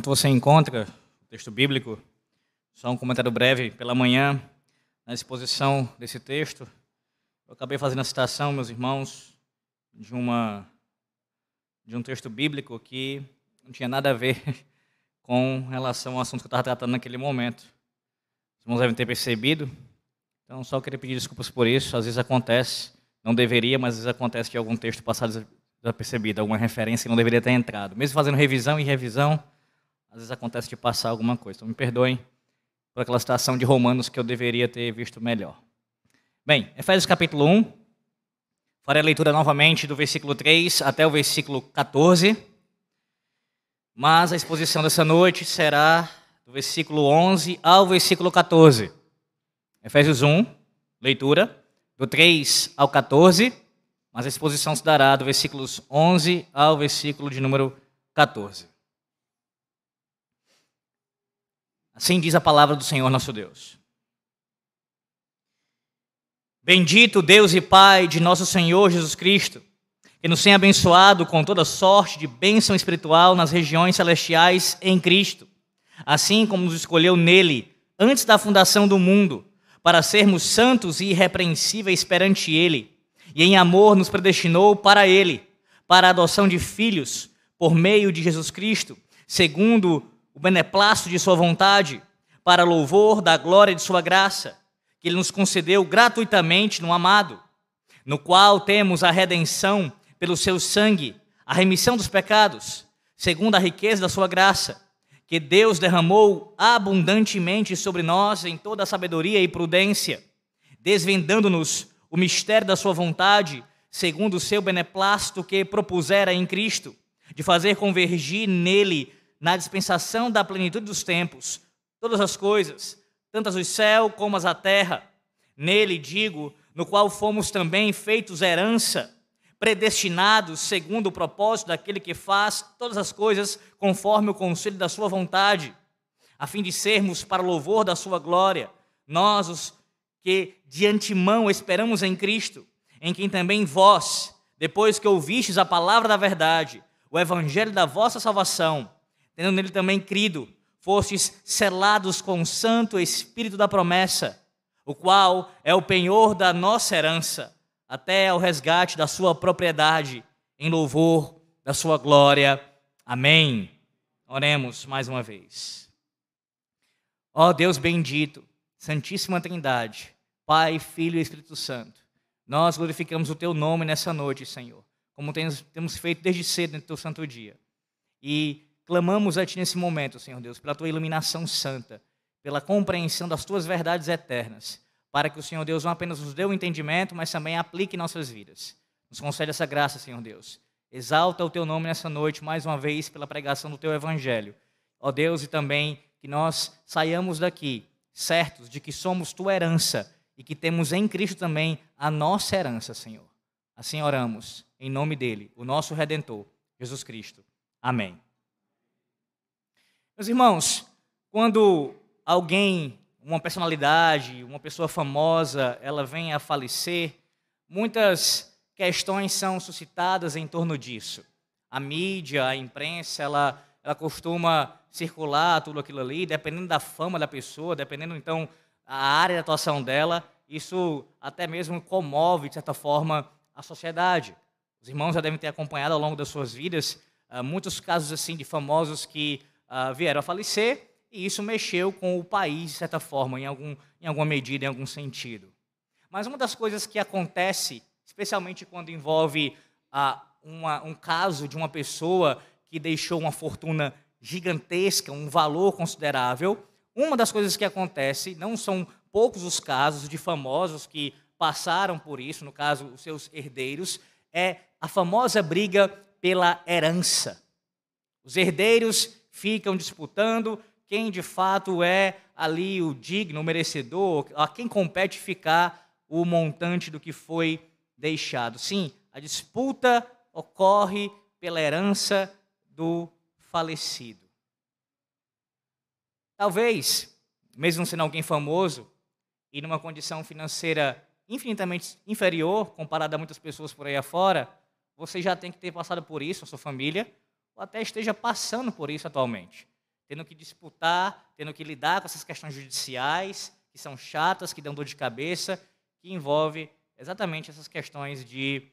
Enquanto você encontra o texto bíblico, só um comentário breve pela manhã, na exposição desse texto, eu acabei fazendo a citação, meus irmãos, de uma de um texto bíblico que não tinha nada a ver com relação ao assunto que eu estava tratando naquele momento. Os irmãos devem ter percebido. Então, só queria pedir desculpas por isso. Às vezes acontece, não deveria, mas às vezes acontece de algum texto passar desapercebido, alguma referência que não deveria ter entrado. Mesmo fazendo revisão e revisão, às vezes acontece de passar alguma coisa. Então, me perdoem por aquela citação de Romanos que eu deveria ter visto melhor. Bem, Efésios capítulo 1. Farei a leitura novamente do versículo 3 até o versículo 14. Mas a exposição dessa noite será do versículo 11 ao versículo 14. Efésios 1, leitura, do 3 ao 14, mas a exposição se dará do versículos 11 ao versículo de número 14. Assim diz a palavra do Senhor nosso Deus. Bendito Deus e Pai de nosso Senhor Jesus Cristo que nos tenha abençoado com toda sorte de bênção espiritual nas regiões celestiais em Cristo, assim como nos escolheu nele antes da fundação do mundo, para sermos santos e irrepreensíveis perante ele, e em amor nos predestinou para ele, para a adoção de filhos, por meio de Jesus Cristo, segundo o beneplácito de sua vontade, para louvor da glória de sua graça, que ele nos concedeu gratuitamente no amado, no qual temos a redenção pelo seu sangue a remissão dos pecados, segundo a riqueza da sua graça, que Deus derramou abundantemente sobre nós em toda a sabedoria e prudência, desvendando-nos o mistério da sua vontade, segundo o seu beneplácito que propusera em Cristo, de fazer convergir nele, na dispensação da plenitude dos tempos, todas as coisas, tantas o céu como as a terra. Nele, digo, no qual fomos também feitos herança predestinados segundo o propósito daquele que faz todas as coisas conforme o conselho da sua vontade, a fim de sermos para o louvor da sua glória, nós os que de antemão esperamos em Cristo, em quem também vós, depois que ouvistes a palavra da verdade, o evangelho da vossa salvação, tendo nele também crido, fostes selados com o santo espírito da promessa, o qual é o penhor da nossa herança até ao resgate da sua propriedade, em louvor da sua glória. Amém. Oremos mais uma vez. Ó Deus bendito, Santíssima Trindade, Pai, Filho e Espírito Santo, nós glorificamos o Teu nome nessa noite, Senhor, como temos feito desde cedo no Teu santo dia. E clamamos a Ti nesse momento, Senhor Deus, pela Tua iluminação santa, pela compreensão das Tuas verdades eternas para que o Senhor Deus não apenas nos dê o entendimento, mas também aplique nossas vidas. Nos concede essa graça, Senhor Deus. Exalta o teu nome nessa noite, mais uma vez, pela pregação do teu evangelho. Ó Deus, e também que nós saiamos daqui certos de que somos tua herança e que temos em Cristo também a nossa herança, Senhor. Assim oramos, em nome dele, o nosso redentor, Jesus Cristo. Amém. Meus irmãos, quando alguém uma personalidade, uma pessoa famosa, ela vem a falecer, muitas questões são suscitadas em torno disso. A mídia, a imprensa, ela, ela costuma circular tudo aquilo ali, dependendo da fama da pessoa, dependendo então a área de atuação dela, isso até mesmo comove, de certa forma, a sociedade. Os irmãos já devem ter acompanhado ao longo das suas vidas uh, muitos casos assim de famosos que uh, vieram a falecer e isso mexeu com o país, de certa forma, em, algum, em alguma medida, em algum sentido. Mas uma das coisas que acontece, especialmente quando envolve ah, uma, um caso de uma pessoa que deixou uma fortuna gigantesca, um valor considerável, uma das coisas que acontece, não são poucos os casos de famosos que passaram por isso, no caso, os seus herdeiros, é a famosa briga pela herança. Os herdeiros ficam disputando quem de fato é ali o digno, o merecedor, a quem compete ficar o montante do que foi deixado. Sim, a disputa ocorre pela herança do falecido. Talvez, mesmo sendo alguém famoso e numa condição financeira infinitamente inferior comparada a muitas pessoas por aí afora, você já tem que ter passado por isso, a sua família, ou até esteja passando por isso atualmente tendo que disputar, tendo que lidar com essas questões judiciais, que são chatas, que dão dor de cabeça, que envolve exatamente essas questões de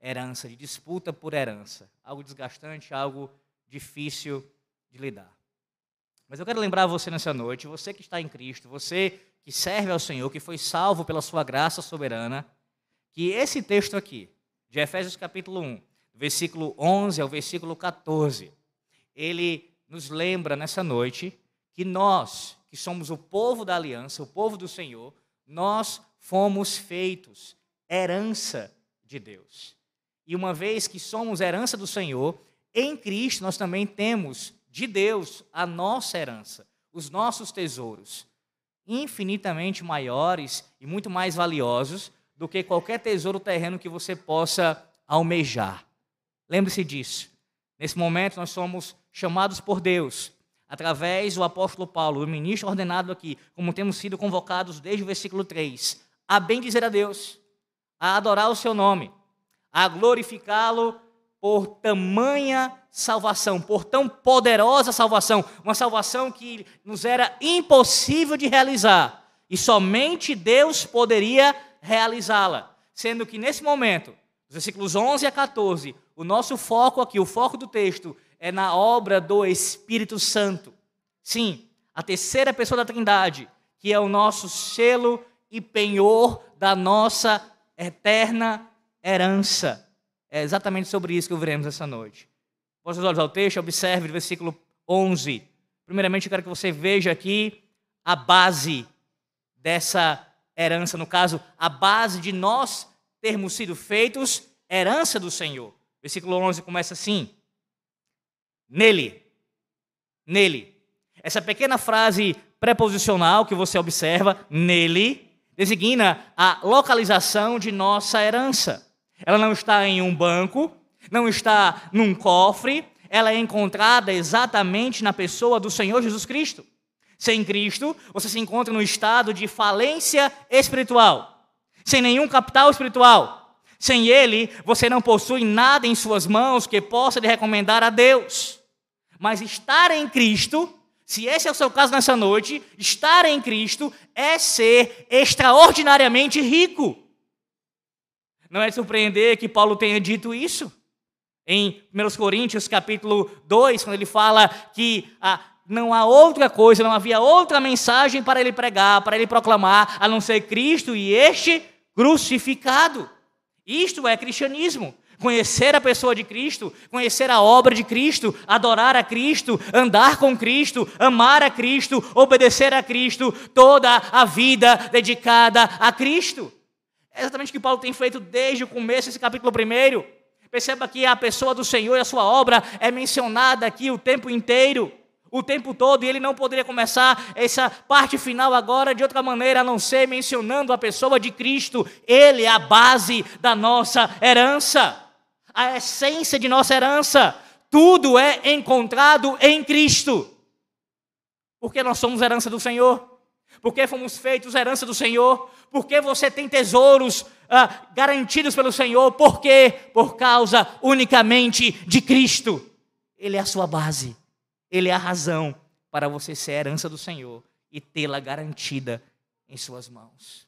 herança, de disputa por herança. Algo desgastante, algo difícil de lidar. Mas eu quero lembrar você nessa noite, você que está em Cristo, você que serve ao Senhor, que foi salvo pela sua graça soberana, que esse texto aqui, de Efésios capítulo 1, versículo 11 ao versículo 14, ele nos lembra nessa noite que nós, que somos o povo da aliança, o povo do Senhor, nós fomos feitos herança de Deus. E uma vez que somos herança do Senhor, em Cristo nós também temos de Deus a nossa herança, os nossos tesouros, infinitamente maiores e muito mais valiosos do que qualquer tesouro terreno que você possa almejar. Lembre-se disso. Nesse momento nós somos chamados por Deus, através do apóstolo Paulo, o ministro ordenado aqui, como temos sido convocados desde o versículo 3, a bem dizer a Deus, a adorar o seu nome, a glorificá-lo por tamanha salvação, por tão poderosa salvação, uma salvação que nos era impossível de realizar e somente Deus poderia realizá-la. Sendo que nesse momento, os versículos 11 a 14, o nosso foco aqui, o foco do texto, é na obra do Espírito Santo. Sim, a terceira pessoa da Trindade, que é o nosso selo e penhor da nossa eterna herança. É exatamente sobre isso que veremos essa noite. Posso os olhos ao texto, observe o versículo 11. Primeiramente, eu quero que você veja aqui a base dessa herança, no caso, a base de nós termos sido feitos herança do Senhor. Versículo 11 começa assim: Nele. Nele. Essa pequena frase preposicional que você observa, nele, designa a localização de nossa herança. Ela não está em um banco, não está num cofre, ela é encontrada exatamente na pessoa do Senhor Jesus Cristo. Sem Cristo, você se encontra no estado de falência espiritual, sem nenhum capital espiritual. Sem Ele, você não possui nada em suas mãos que possa lhe recomendar a Deus. Mas estar em Cristo se esse é o seu caso nessa noite, estar em Cristo é ser extraordinariamente rico. Não é de surpreender que Paulo tenha dito isso. Em 1 Coríntios capítulo 2, quando ele fala que ah, não há outra coisa, não havia outra mensagem para ele pregar, para ele proclamar, a não ser Cristo e este crucificado. Isto é cristianismo conhecer a pessoa de Cristo, conhecer a obra de Cristo, adorar a Cristo, andar com Cristo, amar a Cristo, obedecer a Cristo, toda a vida dedicada a Cristo. É exatamente o que Paulo tem feito desde o começo desse capítulo 1. Perceba que a pessoa do Senhor e a sua obra é mencionada aqui o tempo inteiro o tempo todo, e ele não poderia começar essa parte final agora de outra maneira, a não ser mencionando a pessoa de Cristo. Ele é a base da nossa herança a essência de nossa herança. Tudo é encontrado em Cristo. Porque nós somos herança do Senhor. Porque fomos feitos herança do Senhor. Porque você tem tesouros ah, garantidos pelo Senhor. Por quê? Por causa unicamente de Cristo. Ele é a sua base. Ele é a razão para você ser herança do Senhor e tê-la garantida em suas mãos.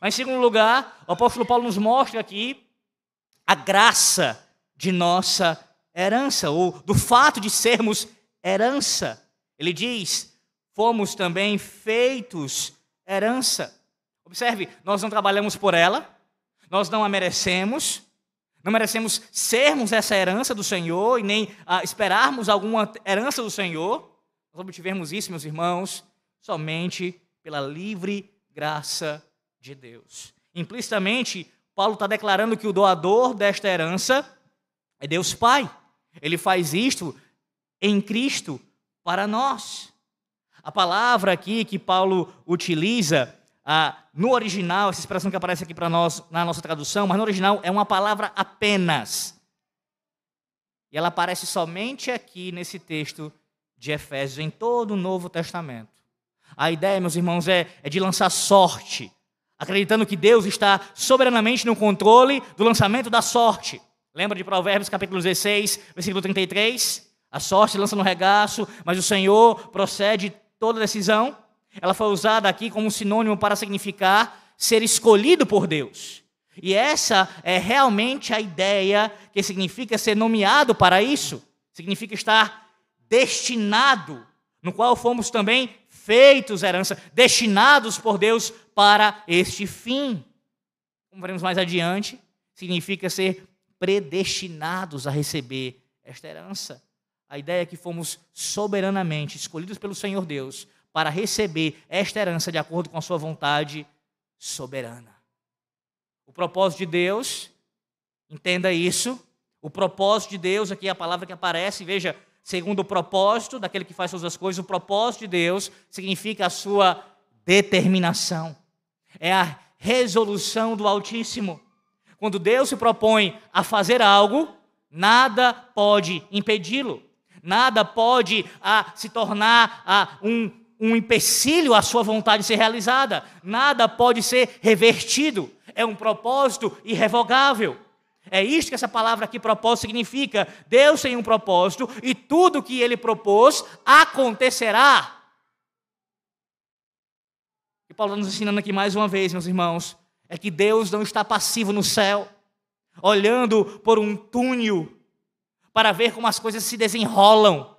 Mas, em segundo lugar, o apóstolo Paulo nos mostra aqui a graça de nossa herança, ou do fato de sermos herança. Ele diz: fomos também feitos herança. Observe, nós não trabalhamos por ela, nós não a merecemos, não merecemos sermos essa herança do Senhor e nem ah, esperarmos alguma herança do Senhor. Nós obtivemos isso, meus irmãos, somente pela livre graça de Deus. Implicitamente, Paulo está declarando que o doador desta herança é Deus Pai. Ele faz isto em Cristo para nós. A palavra aqui que Paulo utiliza ah, no original, essa expressão que aparece aqui para nós na nossa tradução, mas no original é uma palavra apenas. E ela aparece somente aqui nesse texto de Efésios, em todo o Novo Testamento. A ideia, meus irmãos, é, é de lançar sorte acreditando que Deus está soberanamente no controle do lançamento da sorte. Lembra de Provérbios capítulo 16, versículo 33? A sorte lança no regaço, mas o Senhor procede toda decisão. Ela foi usada aqui como sinônimo para significar ser escolhido por Deus. E essa é realmente a ideia que significa ser nomeado para isso. Significa estar destinado, no qual fomos também feitos herança, destinados por Deus para este fim. Como veremos mais adiante, significa ser predestinados a receber esta herança. A ideia é que fomos soberanamente escolhidos pelo Senhor Deus para receber esta herança de acordo com a sua vontade soberana. O propósito de Deus, entenda isso, o propósito de Deus, aqui é a palavra que aparece, veja, segundo o propósito daquele que faz todas as coisas, o propósito de Deus significa a sua determinação. É a resolução do Altíssimo. Quando Deus se propõe a fazer algo, nada pode impedi-lo. Nada pode a, se tornar a, um, um empecilho à sua vontade de ser realizada. Nada pode ser revertido. É um propósito irrevogável. É isso que essa palavra aqui, propósito, significa. Deus tem um propósito e tudo que ele propôs acontecerá. E Paulo está nos ensinando aqui mais uma vez, meus irmãos, é que Deus não está passivo no céu, olhando por um túnel para ver como as coisas se desenrolam.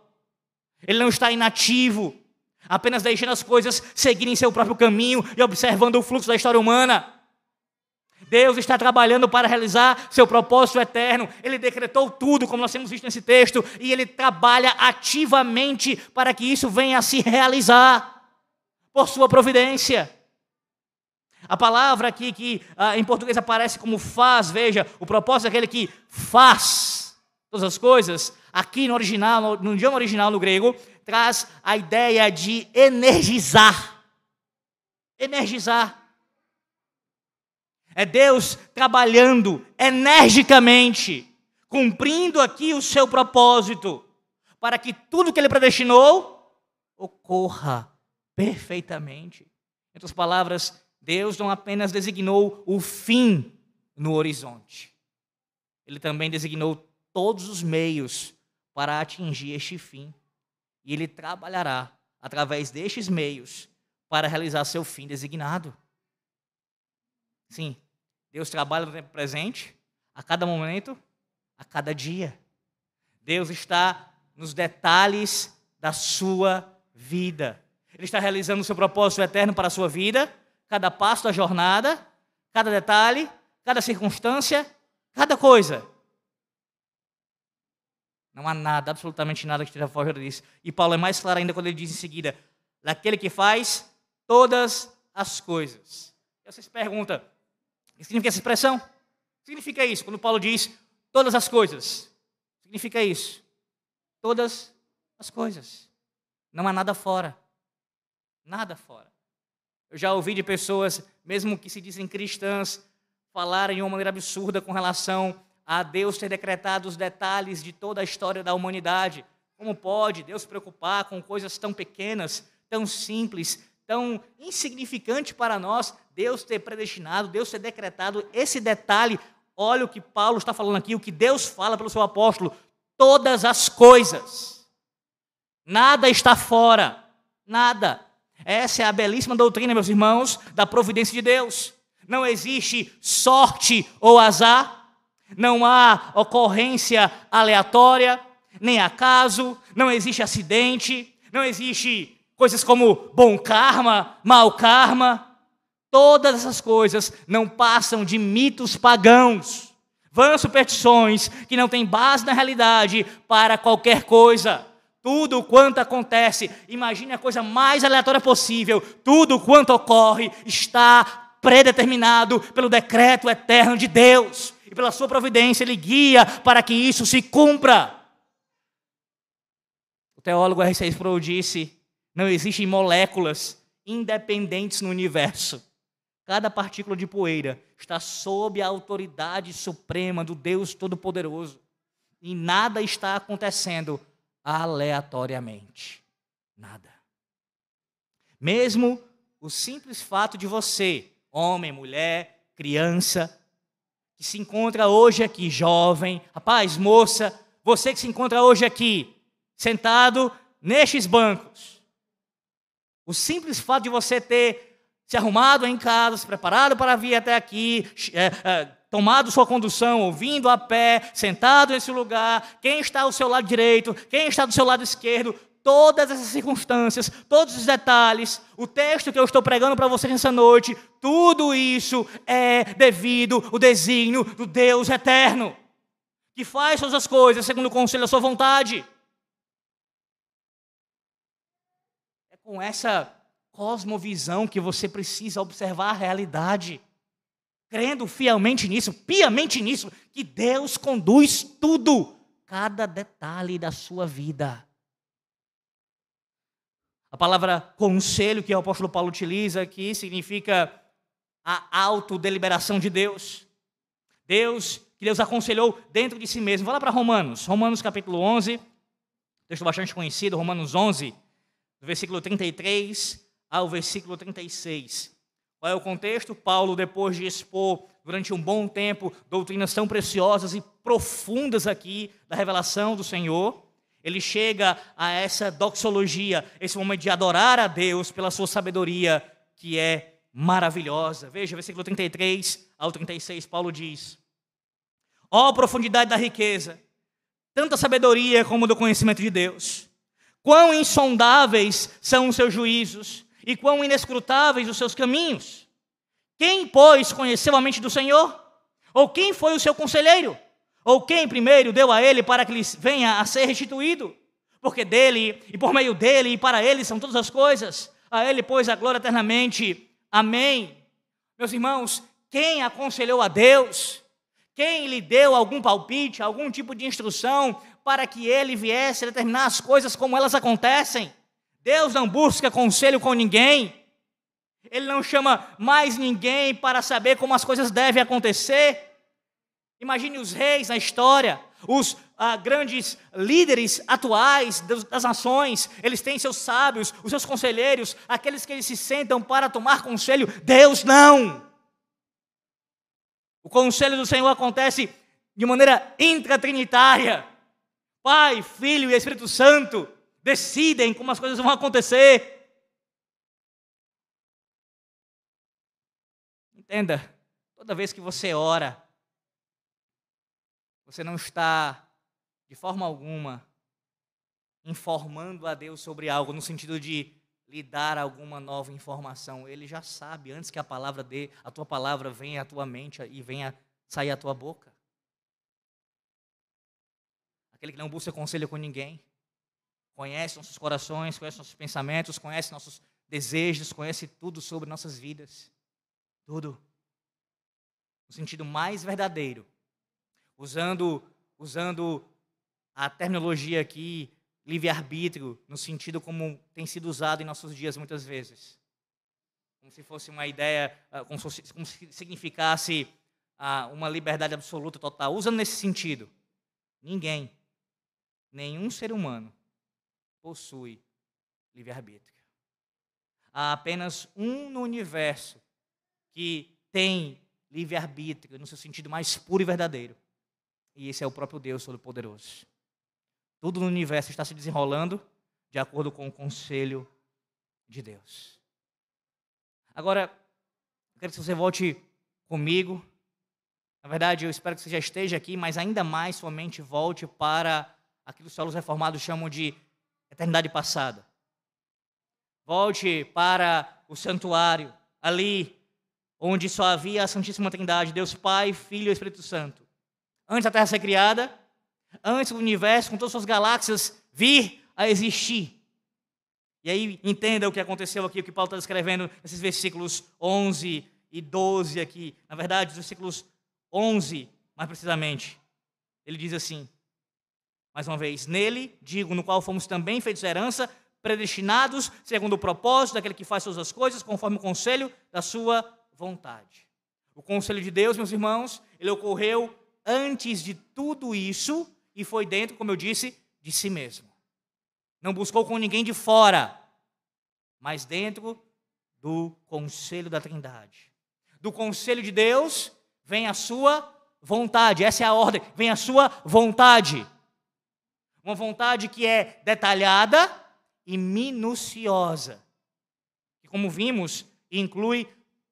Ele não está inativo, apenas deixando as coisas seguirem seu próprio caminho e observando o fluxo da história humana. Deus está trabalhando para realizar seu propósito eterno. Ele decretou tudo, como nós temos visto nesse texto, e ele trabalha ativamente para que isso venha a se realizar por sua providência. A palavra aqui que ah, em português aparece como faz, veja, o propósito é aquele que faz todas as coisas. Aqui no original, no, no idioma original no grego, traz a ideia de energizar. Energizar. É Deus trabalhando energicamente, cumprindo aqui o seu propósito, para que tudo que ele predestinou ocorra perfeitamente. Em outras palavras, Deus não apenas designou o fim no horizonte, ele também designou todos os meios para atingir este fim. E ele trabalhará através destes meios para realizar seu fim designado. Sim, Deus trabalha no tempo presente, a cada momento, a cada dia. Deus está nos detalhes da sua vida. Ele está realizando o seu propósito eterno para a sua vida, cada passo da jornada, cada detalhe, cada circunstância, cada coisa. Não há nada, absolutamente nada que esteja fora disso. E Paulo é mais claro ainda quando ele diz em seguida: daquele que faz todas as coisas. E você se pergunta: o que significa essa expressão? Significa isso, quando Paulo diz todas as coisas. Significa isso. Todas as coisas. Não há nada fora. Nada fora. Eu já ouvi de pessoas, mesmo que se dizem cristãs, falarem de uma maneira absurda com relação a Deus ter decretado os detalhes de toda a história da humanidade. Como pode Deus se preocupar com coisas tão pequenas, tão simples, tão insignificante para nós, Deus ter predestinado, Deus ter decretado esse detalhe. Olha o que Paulo está falando aqui, o que Deus fala pelo seu apóstolo: todas as coisas. Nada está fora, nada. Essa é a belíssima doutrina, meus irmãos, da providência de Deus. Não existe sorte ou azar, não há ocorrência aleatória, nem acaso, não existe acidente, não existe coisas como bom karma, mau karma. Todas essas coisas não passam de mitos pagãos, vãs superstições que não têm base na realidade para qualquer coisa. Tudo quanto acontece, imagine a coisa mais aleatória possível, tudo quanto ocorre está predeterminado pelo decreto eterno de Deus e pela sua providência, ele guia para que isso se cumpra. O teólogo R.C. Sproul disse não existem moléculas independentes no universo. Cada partícula de poeira está sob a autoridade suprema do Deus Todo-Poderoso. E nada está acontecendo aleatoriamente. Nada. Mesmo o simples fato de você, homem, mulher, criança, que se encontra hoje aqui, jovem, rapaz, moça, você que se encontra hoje aqui, sentado nestes bancos. O simples fato de você ter se arrumado em casa, se preparado para vir até aqui, é, é, tomado sua condução, ouvindo a pé, sentado nesse lugar, quem está ao seu lado direito, quem está do seu lado esquerdo, todas essas circunstâncias, todos os detalhes, o texto que eu estou pregando para vocês nessa noite, tudo isso é devido ao desígnio do Deus eterno, que faz todas as coisas segundo o conselho da sua vontade. É com essa cosmovisão que você precisa observar a realidade, crendo fielmente nisso, piamente nisso, que Deus conduz tudo, cada detalhe da sua vida. A palavra conselho que o apóstolo Paulo utiliza aqui significa a autodeliberação de Deus. Deus, que Deus aconselhou dentro de si mesmo. Vá lá para Romanos, Romanos capítulo 11, texto bastante conhecido, Romanos 11, versículo 33 ao versículo 36. Qual é o contexto? Paulo, depois de expor durante um bom tempo doutrinas tão preciosas e profundas aqui da revelação do Senhor, ele chega a essa doxologia, esse momento de adorar a Deus pela sua sabedoria, que é maravilhosa. Veja, versículo 33 ao 36, Paulo diz: Ó oh, profundidade da riqueza, tanta sabedoria como do conhecimento de Deus. Quão insondáveis são os seus juízos e quão inescrutáveis os seus caminhos. Quem, pois, conheceu a mente do Senhor? Ou quem foi o seu conselheiro? Ou quem primeiro deu a ele para que lhe venha a ser restituído? Porque dele, e por meio dele, e para ele são todas as coisas. A ele, pois, a glória eternamente. Amém. Meus irmãos, quem aconselhou a Deus? Quem lhe deu algum palpite, algum tipo de instrução para que ele viesse a determinar as coisas como elas acontecem? Deus não busca conselho com ninguém. Ele não chama mais ninguém para saber como as coisas devem acontecer. Imagine os reis na história, os ah, grandes líderes atuais das nações, eles têm seus sábios, os seus conselheiros, aqueles que eles se sentam para tomar conselho. Deus não! O conselho do Senhor acontece de maneira intratrinitária. Pai, Filho e Espírito Santo decidem como as coisas vão acontecer. Entenda, toda vez que você ora, você não está, de forma alguma, informando a Deus sobre algo, no sentido de lhe dar alguma nova informação. Ele já sabe, antes que a palavra dê, a tua palavra venha à tua mente e venha sair à tua boca. Aquele que não busca conselho com ninguém, conhece nossos corações, conhece nossos pensamentos, conhece nossos desejos, conhece tudo sobre nossas vidas. Tudo. No sentido mais verdadeiro usando, usando a terminologia aqui, livre-arbítrio, no sentido como tem sido usado em nossos dias muitas vezes. Como se fosse uma ideia, ah, como se, como se significasse ah, uma liberdade absoluta, total. Usando nesse sentido. Ninguém, nenhum ser humano, possui livre-arbítrio. Há apenas um no universo que tem livre-arbítrio no seu sentido mais puro e verdadeiro. E esse é o próprio Deus Todo-Poderoso. Tudo no universo está se desenrolando de acordo com o conselho de Deus. Agora, eu quero que você volte comigo. Na verdade, eu espero que você já esteja aqui, mas ainda mais sua mente volte para aquilo que os solos reformados chamam de eternidade passada. Volte para o santuário, ali onde só havia a Santíssima Trindade, Deus Pai, Filho e Espírito Santo antes da Terra ser criada, antes do universo, com todas as suas galáxias, vir a existir. E aí entenda o que aconteceu aqui, o que Paulo está escrevendo nesses versículos 11 e 12 aqui. Na verdade, os versículos 11, mais precisamente. Ele diz assim, mais uma vez, nele, digo, no qual fomos também feitos herança, predestinados segundo o propósito daquele que faz todas as coisas, conforme o conselho da sua vontade. O conselho de Deus, meus irmãos, ele ocorreu antes de tudo isso e foi dentro, como eu disse, de si mesmo. Não buscou com ninguém de fora, mas dentro do conselho da Trindade. Do conselho de Deus vem a sua vontade, essa é a ordem, vem a sua vontade. Uma vontade que é detalhada e minuciosa. E como vimos, inclui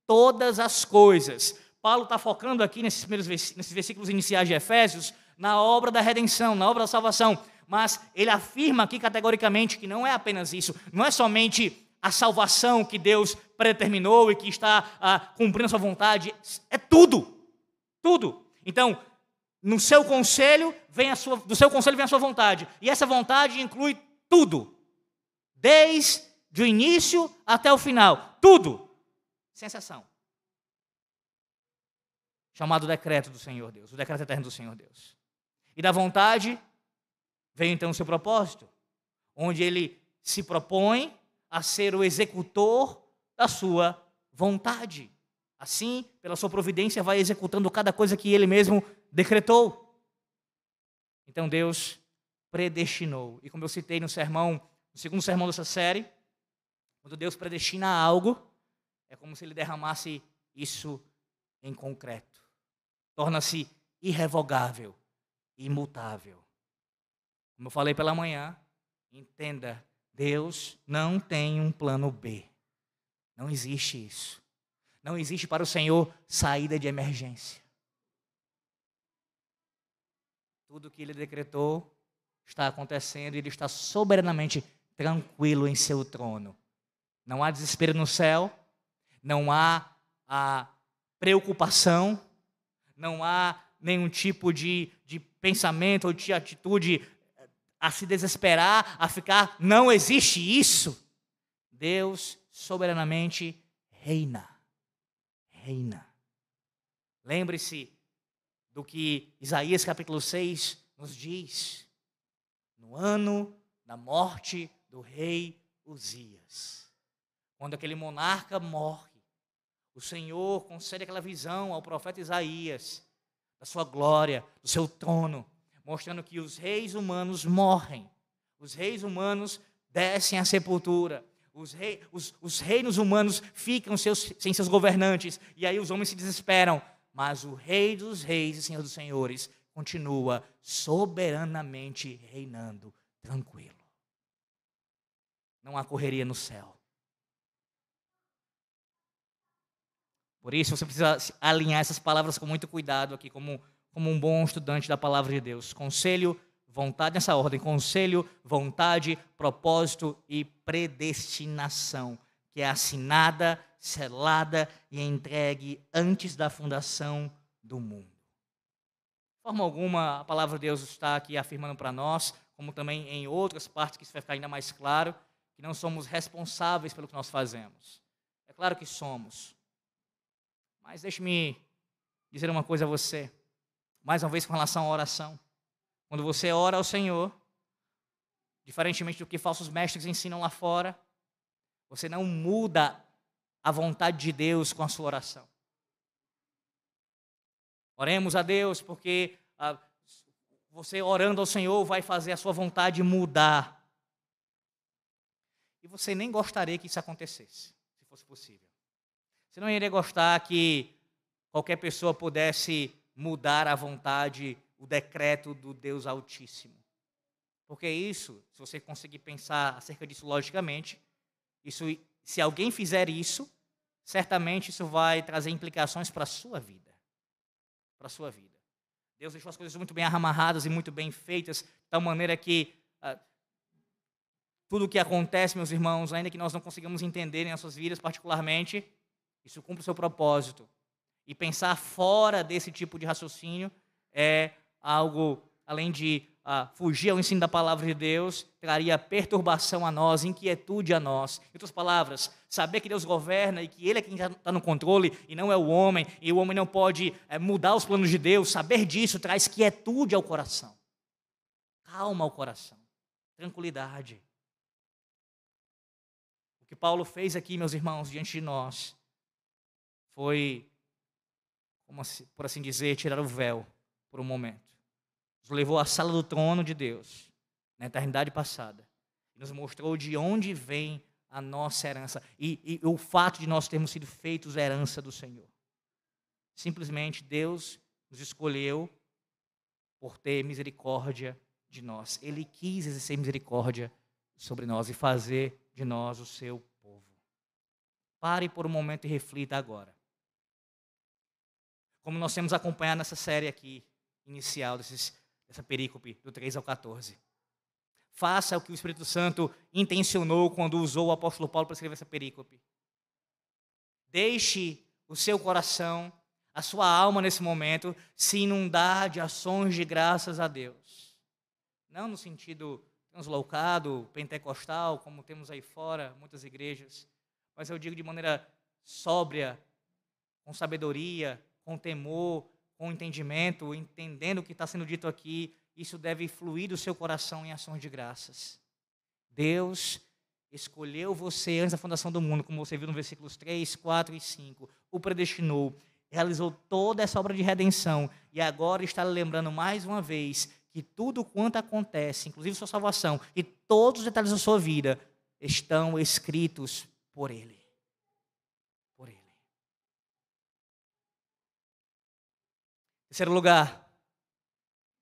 todas as coisas. Paulo está focando aqui nesses primeiros nesses versículos iniciais de Efésios na obra da redenção, na obra da salvação. Mas ele afirma aqui categoricamente que não é apenas isso, não é somente a salvação que Deus predeterminou e que está ah, cumprindo a sua vontade, é tudo. Tudo. Então, no seu conselho vem a sua, do seu conselho vem a sua vontade. E essa vontade inclui tudo. Desde o início até o final. Tudo. Sem exceção. Chamado decreto do Senhor Deus, o decreto eterno do Senhor Deus. E da vontade vem então o seu propósito, onde ele se propõe a ser o executor da sua vontade. Assim, pela sua providência, vai executando cada coisa que ele mesmo decretou. Então Deus predestinou. E como eu citei no sermão, no segundo sermão dessa série, quando Deus predestina algo, é como se ele derramasse isso em concreto. Torna-se irrevogável, imutável. Como eu falei pela manhã, entenda, Deus não tem um plano B. Não existe isso. Não existe para o Senhor saída de emergência. Tudo que ele decretou está acontecendo e ele está soberanamente tranquilo em seu trono. Não há desespero no céu, não há a preocupação, não há nenhum tipo de, de pensamento ou de atitude a se desesperar, a ficar. Não existe isso. Deus soberanamente reina reina. Lembre-se do que Isaías capítulo 6 nos diz. No ano da morte do rei Uzias, quando aquele monarca morre, o Senhor concede aquela visão ao profeta Isaías da sua glória, do seu trono, mostrando que os reis humanos morrem, os reis humanos descem à sepultura, os, rei, os, os reinos humanos ficam seus, sem seus governantes, e aí os homens se desesperam. Mas o Rei dos Reis e Senhor dos Senhores continua soberanamente reinando tranquilo. Não há correria no céu. Por isso você precisa alinhar essas palavras com muito cuidado aqui, como, como um bom estudante da palavra de Deus. Conselho Vontade nessa ordem: conselho, vontade, propósito e predestinação, que é assinada, selada e entregue antes da fundação do mundo. De forma alguma, a palavra de Deus está aqui afirmando para nós, como também em outras partes que isso vai ficar ainda mais claro, que não somos responsáveis pelo que nós fazemos. É claro que somos. Mas deixe-me dizer uma coisa a você, mais uma vez com relação à oração. Quando você ora ao Senhor, diferentemente do que falsos mestres ensinam lá fora, você não muda a vontade de Deus com a sua oração. Oremos a Deus, porque ah, você orando ao Senhor vai fazer a sua vontade mudar. E você nem gostaria que isso acontecesse, se fosse possível. Você não iria gostar que qualquer pessoa pudesse mudar a vontade o decreto do Deus Altíssimo. Porque isso, se você conseguir pensar acerca disso logicamente, isso, se alguém fizer isso, certamente isso vai trazer implicações para a sua vida. Para a sua vida. Deus deixou as coisas muito bem amarradas e muito bem feitas, de tal maneira que ah, tudo o que acontece, meus irmãos, ainda que nós não consigamos entender em nossas vidas particularmente, isso cumpre o seu propósito. E pensar fora desse tipo de raciocínio é algo, além de ah, fugir ao ensino da palavra de Deus, traria perturbação a nós, inquietude a nós. Em outras palavras, saber que Deus governa e que Ele é quem está no controle e não é o homem, e o homem não pode é, mudar os planos de Deus, saber disso traz quietude ao coração, calma ao coração, tranquilidade. O que Paulo fez aqui, meus irmãos, diante de nós, foi, por assim dizer, tirar o véu por um momento nos levou à sala do trono de Deus, na eternidade passada, e nos mostrou de onde vem a nossa herança e, e o fato de nós termos sido feitos herança do Senhor. Simplesmente Deus nos escolheu por ter misericórdia de nós. Ele quis exercer misericórdia sobre nós e fazer de nós o seu povo. Pare por um momento e reflita agora. Como nós temos acompanhado nessa série aqui, inicial, desses, dessa perícope, do 3 ao 14. Faça o que o Espírito Santo intencionou quando usou o apóstolo Paulo para escrever essa perícope. Deixe o seu coração, a sua alma nesse momento, se inundar de ações de graças a Deus. Não no sentido translocado, pentecostal, como temos aí fora, muitas igrejas, mas eu digo de maneira sóbria, com sabedoria, com temor, com entendimento, entendendo o que está sendo dito aqui, isso deve fluir do seu coração em ações de graças. Deus escolheu você antes da fundação do mundo, como você viu no versículos 3, 4 e 5, o predestinou, realizou toda essa obra de redenção e agora está lembrando mais uma vez que tudo quanto acontece, inclusive sua salvação e todos os detalhes da sua vida, estão escritos por Ele. Por Ele. Terceiro lugar,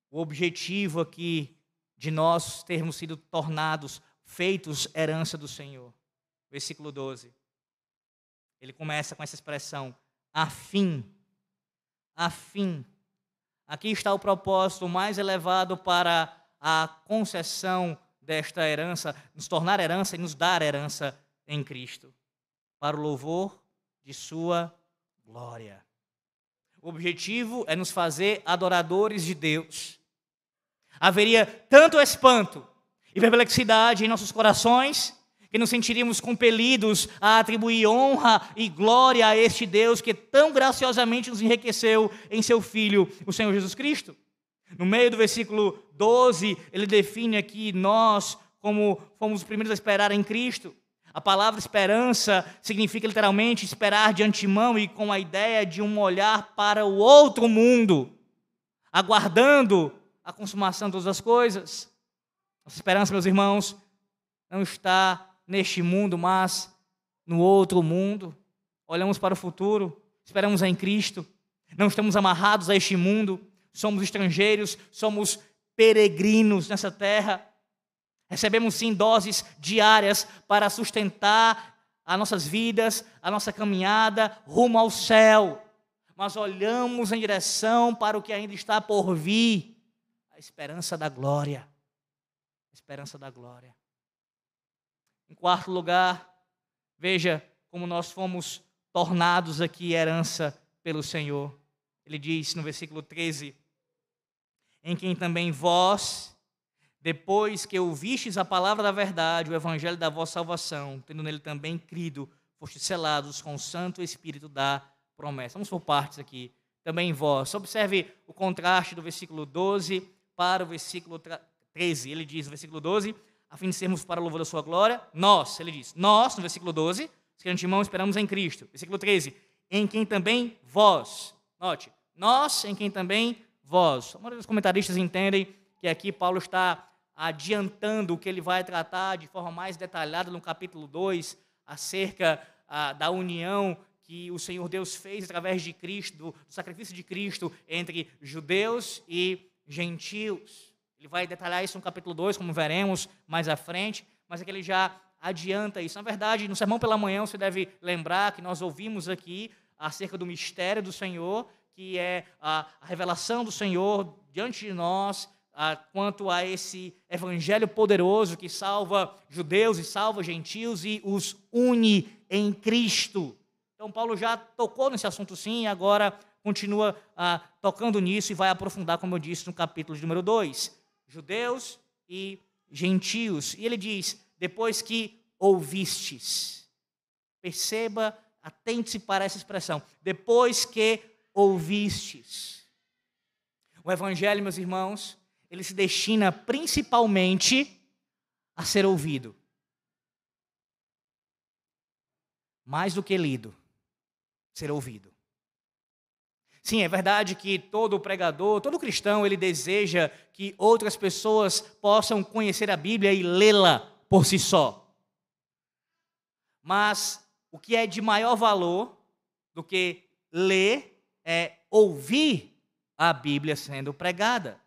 o objetivo aqui de nós termos sido tornados, feitos herança do Senhor. Versículo 12. Ele começa com essa expressão, a fim. A fim Aqui está o propósito mais elevado para a concessão desta herança, nos tornar herança e nos dar herança em Cristo, para o louvor de Sua glória. O objetivo é nos fazer adoradores de Deus. Haveria tanto espanto e perplexidade em nossos corações que nos sentiríamos compelidos a atribuir honra e glória a este Deus que tão graciosamente nos enriqueceu em seu Filho, o Senhor Jesus Cristo. No meio do versículo 12, ele define aqui nós como fomos os primeiros a esperar em Cristo. A palavra esperança significa literalmente esperar de antemão e com a ideia de um olhar para o outro mundo, aguardando a consumação de todas as coisas. Nossa esperança, meus irmãos, não está neste mundo, mas no outro mundo. Olhamos para o futuro, esperamos em Cristo. Não estamos amarrados a este mundo, somos estrangeiros, somos peregrinos nessa terra. Recebemos sim doses diárias para sustentar as nossas vidas, a nossa caminhada rumo ao céu. Mas olhamos em direção para o que ainda está por vir a esperança da glória. A esperança da glória. Em quarto lugar, veja como nós fomos tornados aqui herança pelo Senhor. Ele diz no versículo 13: Em quem também vós, depois que ouvistes a palavra da verdade, o evangelho da vossa salvação, tendo nele também crido, fostes selados com o Santo Espírito da promessa. Vamos por partes aqui. Também vós. Observe o contraste do versículo 12 para o versículo 13. Ele diz no versículo 12: a fim de sermos para o louvor da sua glória, nós, ele diz, nós, no versículo 12, que de antemão esperamos em Cristo. Versículo 13, em quem também vós, note, nós, em quem também vós. A maioria dos comentaristas entendem que aqui Paulo está adiantando o que ele vai tratar de forma mais detalhada no capítulo 2, acerca ah, da união que o Senhor Deus fez através de Cristo, do sacrifício de Cristo entre judeus e gentios. Ele vai detalhar isso no capítulo 2, como veremos mais à frente, mas é que ele já adianta isso. Na verdade, no sermão pela manhã, você deve lembrar que nós ouvimos aqui acerca do mistério do Senhor, que é a, revelação do Senhor diante de nós, quanto a esse evangelho poderoso que salva judeus e salva gentios e os une em Cristo. Então, Paulo já tocou nesse assunto sim, e agora continua ah, tocando nisso e vai aprofundar, como eu disse, no capítulo número 2 judeus e gentios. E ele diz: depois que ouvistes. Perceba, atente-se para essa expressão. Depois que ouvistes. O evangelho, meus irmãos, ele se destina principalmente a ser ouvido. Mais do que lido, ser ouvido. Sim, é verdade que todo pregador, todo cristão, ele deseja que outras pessoas possam conhecer a Bíblia e lê-la por si só. Mas o que é de maior valor do que ler é ouvir a Bíblia sendo pregada.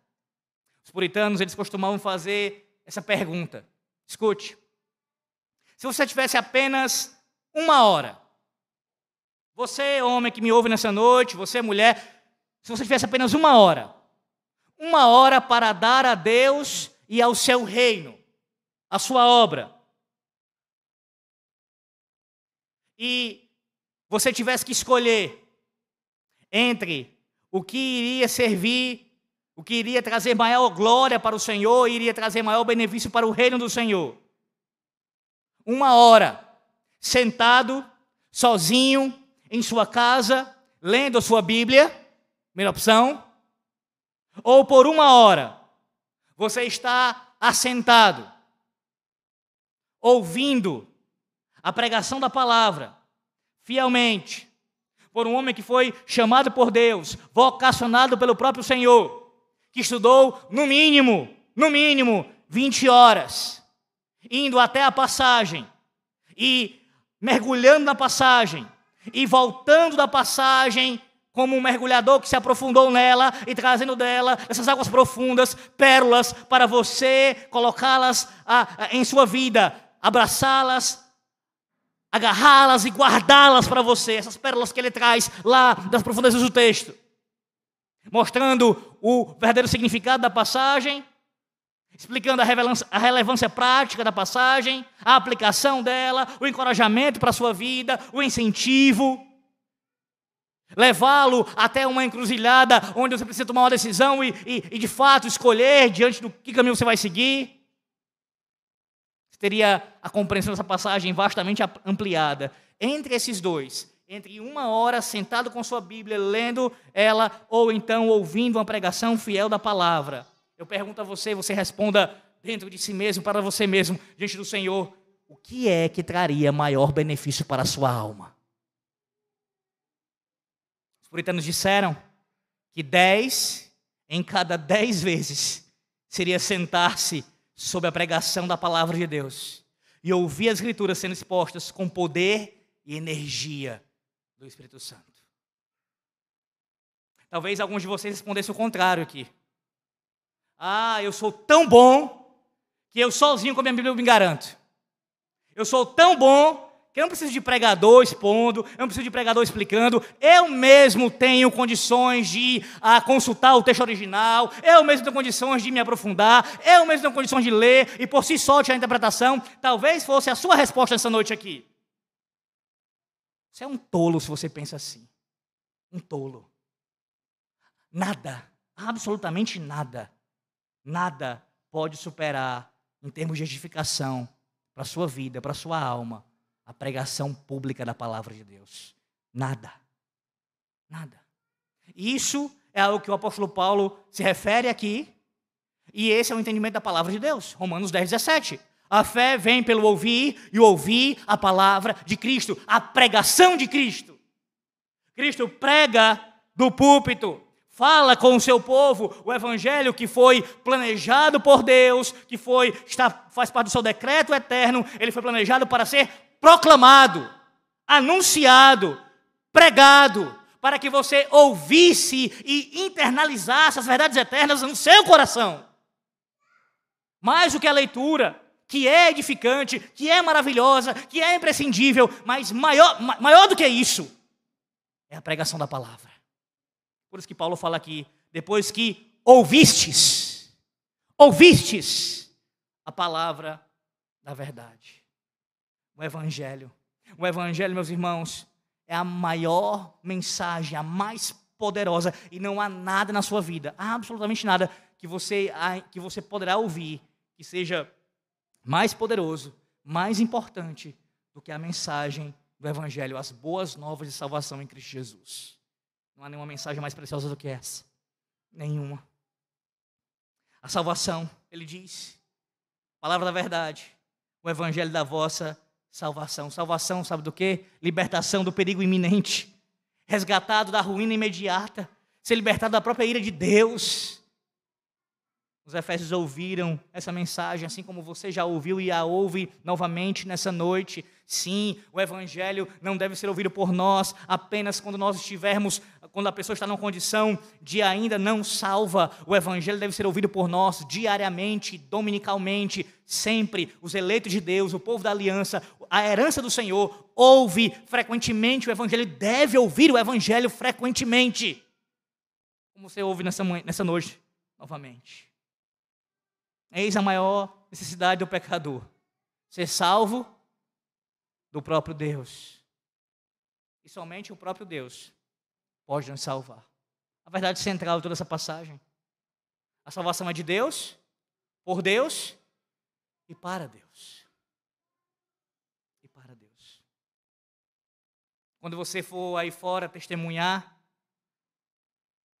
Os puritanos, eles costumavam fazer essa pergunta. Escute. Se você tivesse apenas uma hora, você, homem que me ouve nessa noite, você, mulher, se você tivesse apenas uma hora, uma hora para dar a Deus e ao seu reino, a sua obra, e você tivesse que escolher entre o que iria servir, o que iria trazer maior glória para o Senhor, iria trazer maior benefício para o reino do Senhor. Uma hora, sentado, sozinho, em sua casa, lendo a sua Bíblia, primeira opção. Ou por uma hora, você está assentado, ouvindo a pregação da palavra, fielmente, por um homem que foi chamado por Deus, vocacionado pelo próprio Senhor, que estudou no mínimo, no mínimo, 20 horas, indo até a passagem e mergulhando na passagem e voltando da passagem como um mergulhador que se aprofundou nela e trazendo dela, essas águas profundas, pérolas para você colocá-las em sua vida, abraçá-las, agarrá-las e guardá-las para você, essas pérolas que ele traz lá das profundezas do texto, mostrando o verdadeiro significado da passagem, explicando a, a relevância prática da passagem, a aplicação dela, o encorajamento para a sua vida, o incentivo, levá-lo até uma encruzilhada onde você precisa tomar uma decisão e, e, e de fato escolher diante do que caminho você vai seguir teria a compreensão dessa passagem vastamente ampliada. Entre esses dois, entre uma hora sentado com sua Bíblia, lendo ela, ou então ouvindo uma pregação fiel da palavra. Eu pergunto a você, você responda dentro de si mesmo, para você mesmo, diante do Senhor: o que é que traria maior benefício para a sua alma? Os puritanos disseram que dez em cada dez vezes seria sentar-se sobre a pregação da palavra de Deus e ouvir as Escrituras sendo expostas com poder e energia do Espírito Santo. Talvez alguns de vocês respondessem o contrário aqui. Ah, eu sou tão bom que eu sozinho com a minha Bíblia me garanto. Eu sou tão bom que eu não preciso de pregador expondo, eu não preciso de pregador explicando, eu mesmo tenho condições de ah, consultar o texto original, eu mesmo tenho condições de me aprofundar, eu mesmo tenho condições de ler e por si só tirar a interpretação. Talvez fosse a sua resposta essa noite aqui. Você é um tolo se você pensa assim. Um tolo. Nada, absolutamente nada, nada pode superar, em termos de edificação, para a sua vida, para a sua alma, a pregação pública da palavra de Deus. Nada. Nada. Isso é algo que o apóstolo Paulo se refere aqui, e esse é o entendimento da palavra de Deus. Romanos 10, 17. A fé vem pelo ouvir, e ouvir a palavra de Cristo, a pregação de Cristo. Cristo prega do púlpito, fala com o seu povo o evangelho que foi planejado por Deus, que foi está faz parte do seu decreto eterno, ele foi planejado para ser proclamado, anunciado, pregado, para que você ouvisse e internalizasse as verdades eternas no seu coração. Mais do que a leitura, que é edificante, que é maravilhosa, que é imprescindível, mas maior, maior do que isso, é a pregação da palavra. Por isso que Paulo fala aqui, depois que ouvistes, ouvistes a palavra da verdade o Evangelho. O Evangelho, meus irmãos, é a maior mensagem, a mais poderosa, e não há nada na sua vida, absolutamente nada, que você, que você poderá ouvir que seja mais poderoso, mais importante do que a mensagem do Evangelho, as boas novas de salvação em Cristo Jesus. Não há nenhuma mensagem mais preciosa do que essa. Nenhuma. A salvação, ele diz, palavra da verdade, o Evangelho da vossa Salvação. Salvação, sabe do que? Libertação do perigo iminente. Resgatado da ruína imediata. Ser libertado da própria ira de Deus. Os Efésios ouviram essa mensagem, assim como você já ouviu e a ouve novamente nessa noite. Sim, o Evangelho não deve ser ouvido por nós apenas quando nós estivermos, quando a pessoa está numa condição de ainda não salva. O Evangelho deve ser ouvido por nós diariamente, dominicalmente, sempre. Os eleitos de Deus, o povo da aliança, a herança do Senhor, ouve frequentemente o Evangelho, deve ouvir o Evangelho frequentemente. Como você ouve nessa, nessa noite, novamente. Eis a maior necessidade do pecador: ser salvo do próprio Deus. E somente o próprio Deus pode nos salvar. A verdade central de toda essa passagem. A salvação é de Deus, por Deus e para Deus. E para Deus. Quando você for aí fora testemunhar,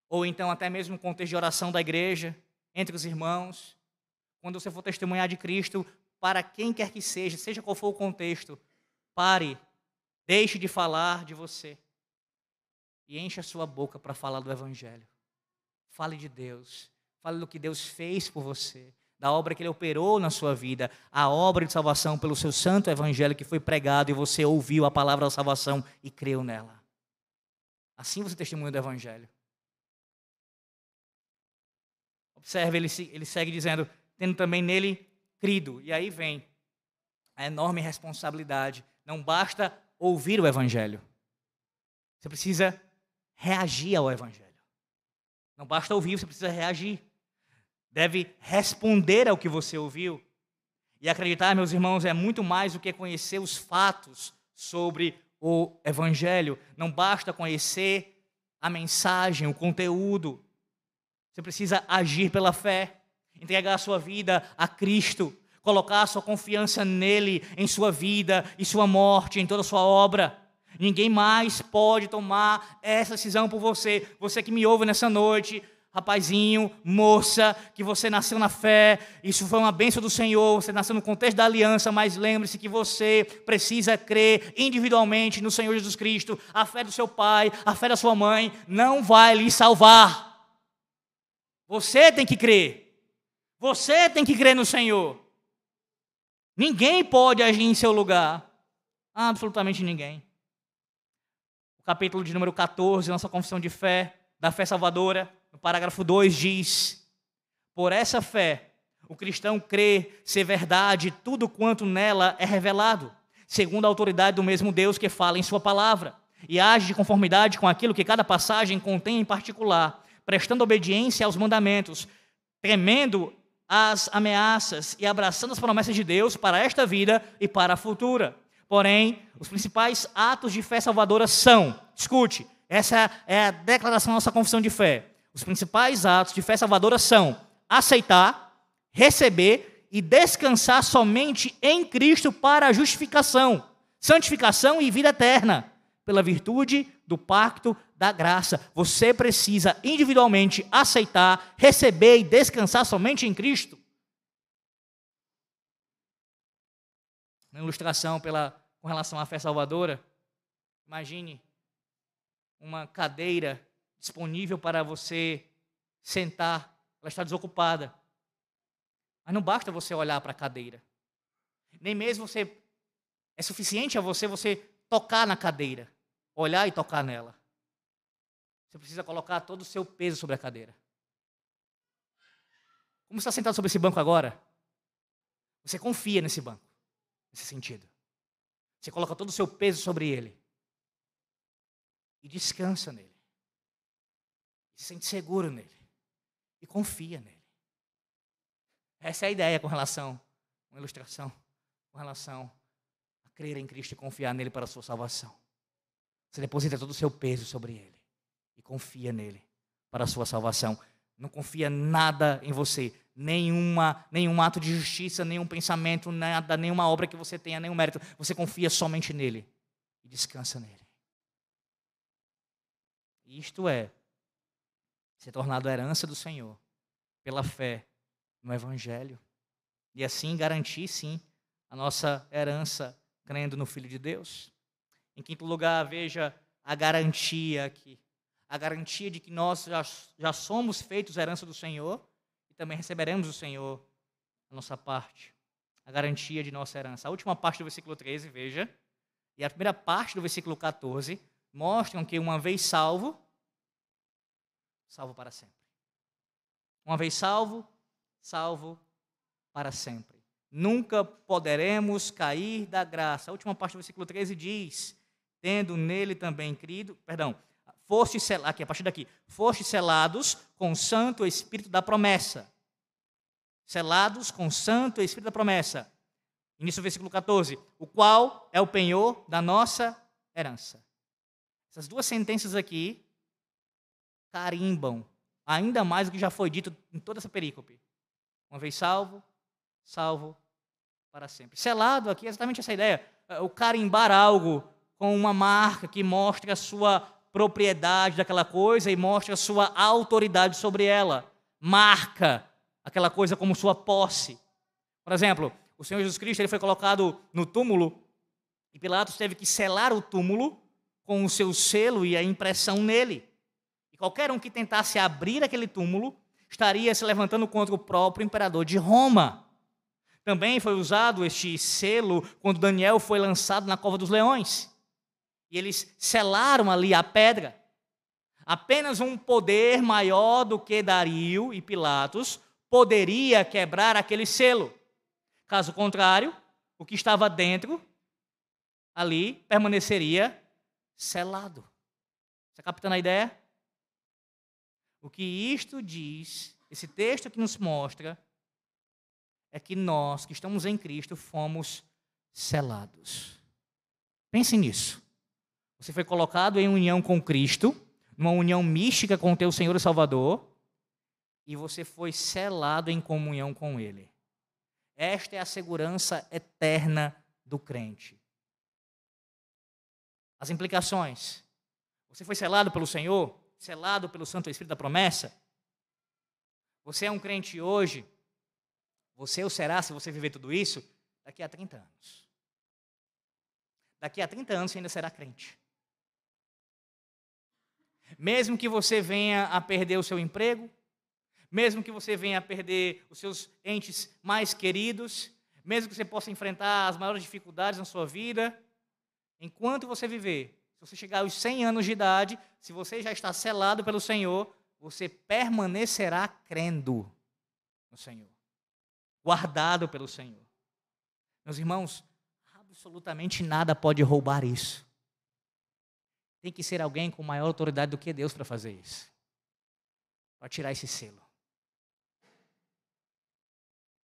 ou então até mesmo no contexto de oração da igreja, entre os irmãos, quando você for testemunhar de Cristo, para quem quer que seja, seja qual for o contexto, pare, deixe de falar de você e enche a sua boca para falar do Evangelho. Fale de Deus, fale do que Deus fez por você, da obra que Ele operou na sua vida, a obra de salvação pelo seu santo Evangelho que foi pregado e você ouviu a palavra da salvação e creu nela. Assim você testemunha do Evangelho. Observe, ele, ele segue dizendo: tendo também nele crido. E aí vem a enorme responsabilidade. Não basta ouvir o Evangelho. Você precisa reagir ao Evangelho. Não basta ouvir, você precisa reagir. Deve responder ao que você ouviu. E acreditar, meus irmãos, é muito mais do que conhecer os fatos sobre o Evangelho. Não basta conhecer a mensagem, o conteúdo. Você precisa agir pela fé entregar a sua vida a Cristo, colocar a sua confiança nele, em sua vida e sua morte, em toda a sua obra. Ninguém mais pode tomar essa decisão por você. Você que me ouve nessa noite, rapazinho, moça, que você nasceu na fé, isso foi uma bênção do Senhor, você nasceu no contexto da aliança, mas lembre-se que você precisa crer individualmente no Senhor Jesus Cristo. A fé do seu pai, a fé da sua mãe não vai lhe salvar. Você tem que crer. Você tem que crer no Senhor. Ninguém pode agir em seu lugar. Absolutamente ninguém. O capítulo de número 14, nossa confissão de fé, da fé salvadora, no parágrafo 2 diz: Por essa fé, o cristão crê ser verdade tudo quanto nela é revelado, segundo a autoridade do mesmo Deus que fala em Sua palavra, e age de conformidade com aquilo que cada passagem contém em particular, prestando obediência aos mandamentos, tremendo as ameaças e abraçando as promessas de Deus para esta vida e para a futura. Porém, os principais atos de fé salvadora são, escute, essa é a declaração da nossa confissão de fé. Os principais atos de fé salvadora são aceitar, receber e descansar somente em Cristo para a justificação, santificação e vida eterna, pela virtude do pacto da graça. Você precisa individualmente aceitar, receber e descansar somente em Cristo. Uma ilustração pela, com relação à fé salvadora. Imagine uma cadeira disponível para você sentar, ela está desocupada. Mas não basta você olhar para a cadeira. Nem mesmo você é suficiente a você você tocar na cadeira, olhar e tocar nela. Você precisa colocar todo o seu peso sobre a cadeira. Como você está sentado sobre esse banco agora? Você confia nesse banco, nesse sentido. Você coloca todo o seu peso sobre ele. E descansa nele. E se sente seguro nele. E confia nele. Essa é a ideia com relação, uma ilustração, com relação a crer em Cristo e confiar nele para a sua salvação. Você deposita todo o seu peso sobre ele e confia nele para a sua salvação. Não confia nada em você, nenhuma, nenhum ato de justiça, nenhum pensamento, nada, nenhuma obra que você tenha, nenhum mérito. Você confia somente nele e descansa nele. Isto é ser tornado herança do Senhor pela fé no Evangelho e assim garantir, sim, a nossa herança crendo no Filho de Deus. Em quinto lugar, veja a garantia aqui a garantia de que nós já, já somos feitos herança do Senhor. e também receberemos do Senhor a nossa parte, a garantia de nossa herança. A última parte do versículo 13, veja, e a primeira parte do versículo 14 mostram que uma vez salvo, salvo para sempre. Uma vez salvo, salvo para sempre. Nunca poderemos cair da graça. A última parte do versículo 13 diz: tendo nele também crido, perdão, foste selados, aqui, a partir daqui, foste selados com o Santo Espírito da promessa. Selados com o Santo Espírito da promessa. Início do versículo 14, o qual é o penhor da nossa herança. Essas duas sentenças aqui carimbam ainda mais do que já foi dito em toda essa perícope. Uma vez salvo, salvo para sempre. Selado aqui é exatamente essa ideia. É, o carimbar algo com uma marca que mostre a sua propriedade daquela coisa e mostre a sua autoridade sobre ela. Marca aquela coisa como sua posse. Por exemplo, o Senhor Jesus Cristo ele foi colocado no túmulo e Pilatos teve que selar o túmulo com o seu selo e a impressão nele. E qualquer um que tentasse abrir aquele túmulo estaria se levantando contra o próprio imperador de Roma. Também foi usado este selo quando Daniel foi lançado na cova dos leões. E eles selaram ali a pedra. Apenas um poder maior do que Dario e Pilatos poderia quebrar aquele selo. Caso contrário, o que estava dentro ali permaneceria selado. Está captando a ideia? O que isto diz, esse texto que nos mostra, é que nós que estamos em Cristo fomos selados. Pense nisso. Você foi colocado em união com Cristo, numa união mística com o teu Senhor e Salvador, e você foi selado em comunhão com Ele. Esta é a segurança eterna do crente. As implicações. Você foi selado pelo Senhor, selado pelo Santo Espírito da promessa. Você é um crente hoje. Você o será, se você viver tudo isso, daqui a 30 anos. Daqui a 30 anos você ainda será crente. Mesmo que você venha a perder o seu emprego, mesmo que você venha a perder os seus entes mais queridos, mesmo que você possa enfrentar as maiores dificuldades na sua vida, enquanto você viver, se você chegar aos 100 anos de idade, se você já está selado pelo Senhor, você permanecerá crendo no Senhor, guardado pelo Senhor. Meus irmãos, absolutamente nada pode roubar isso. Tem que ser alguém com maior autoridade do que Deus para fazer isso. Para tirar esse selo.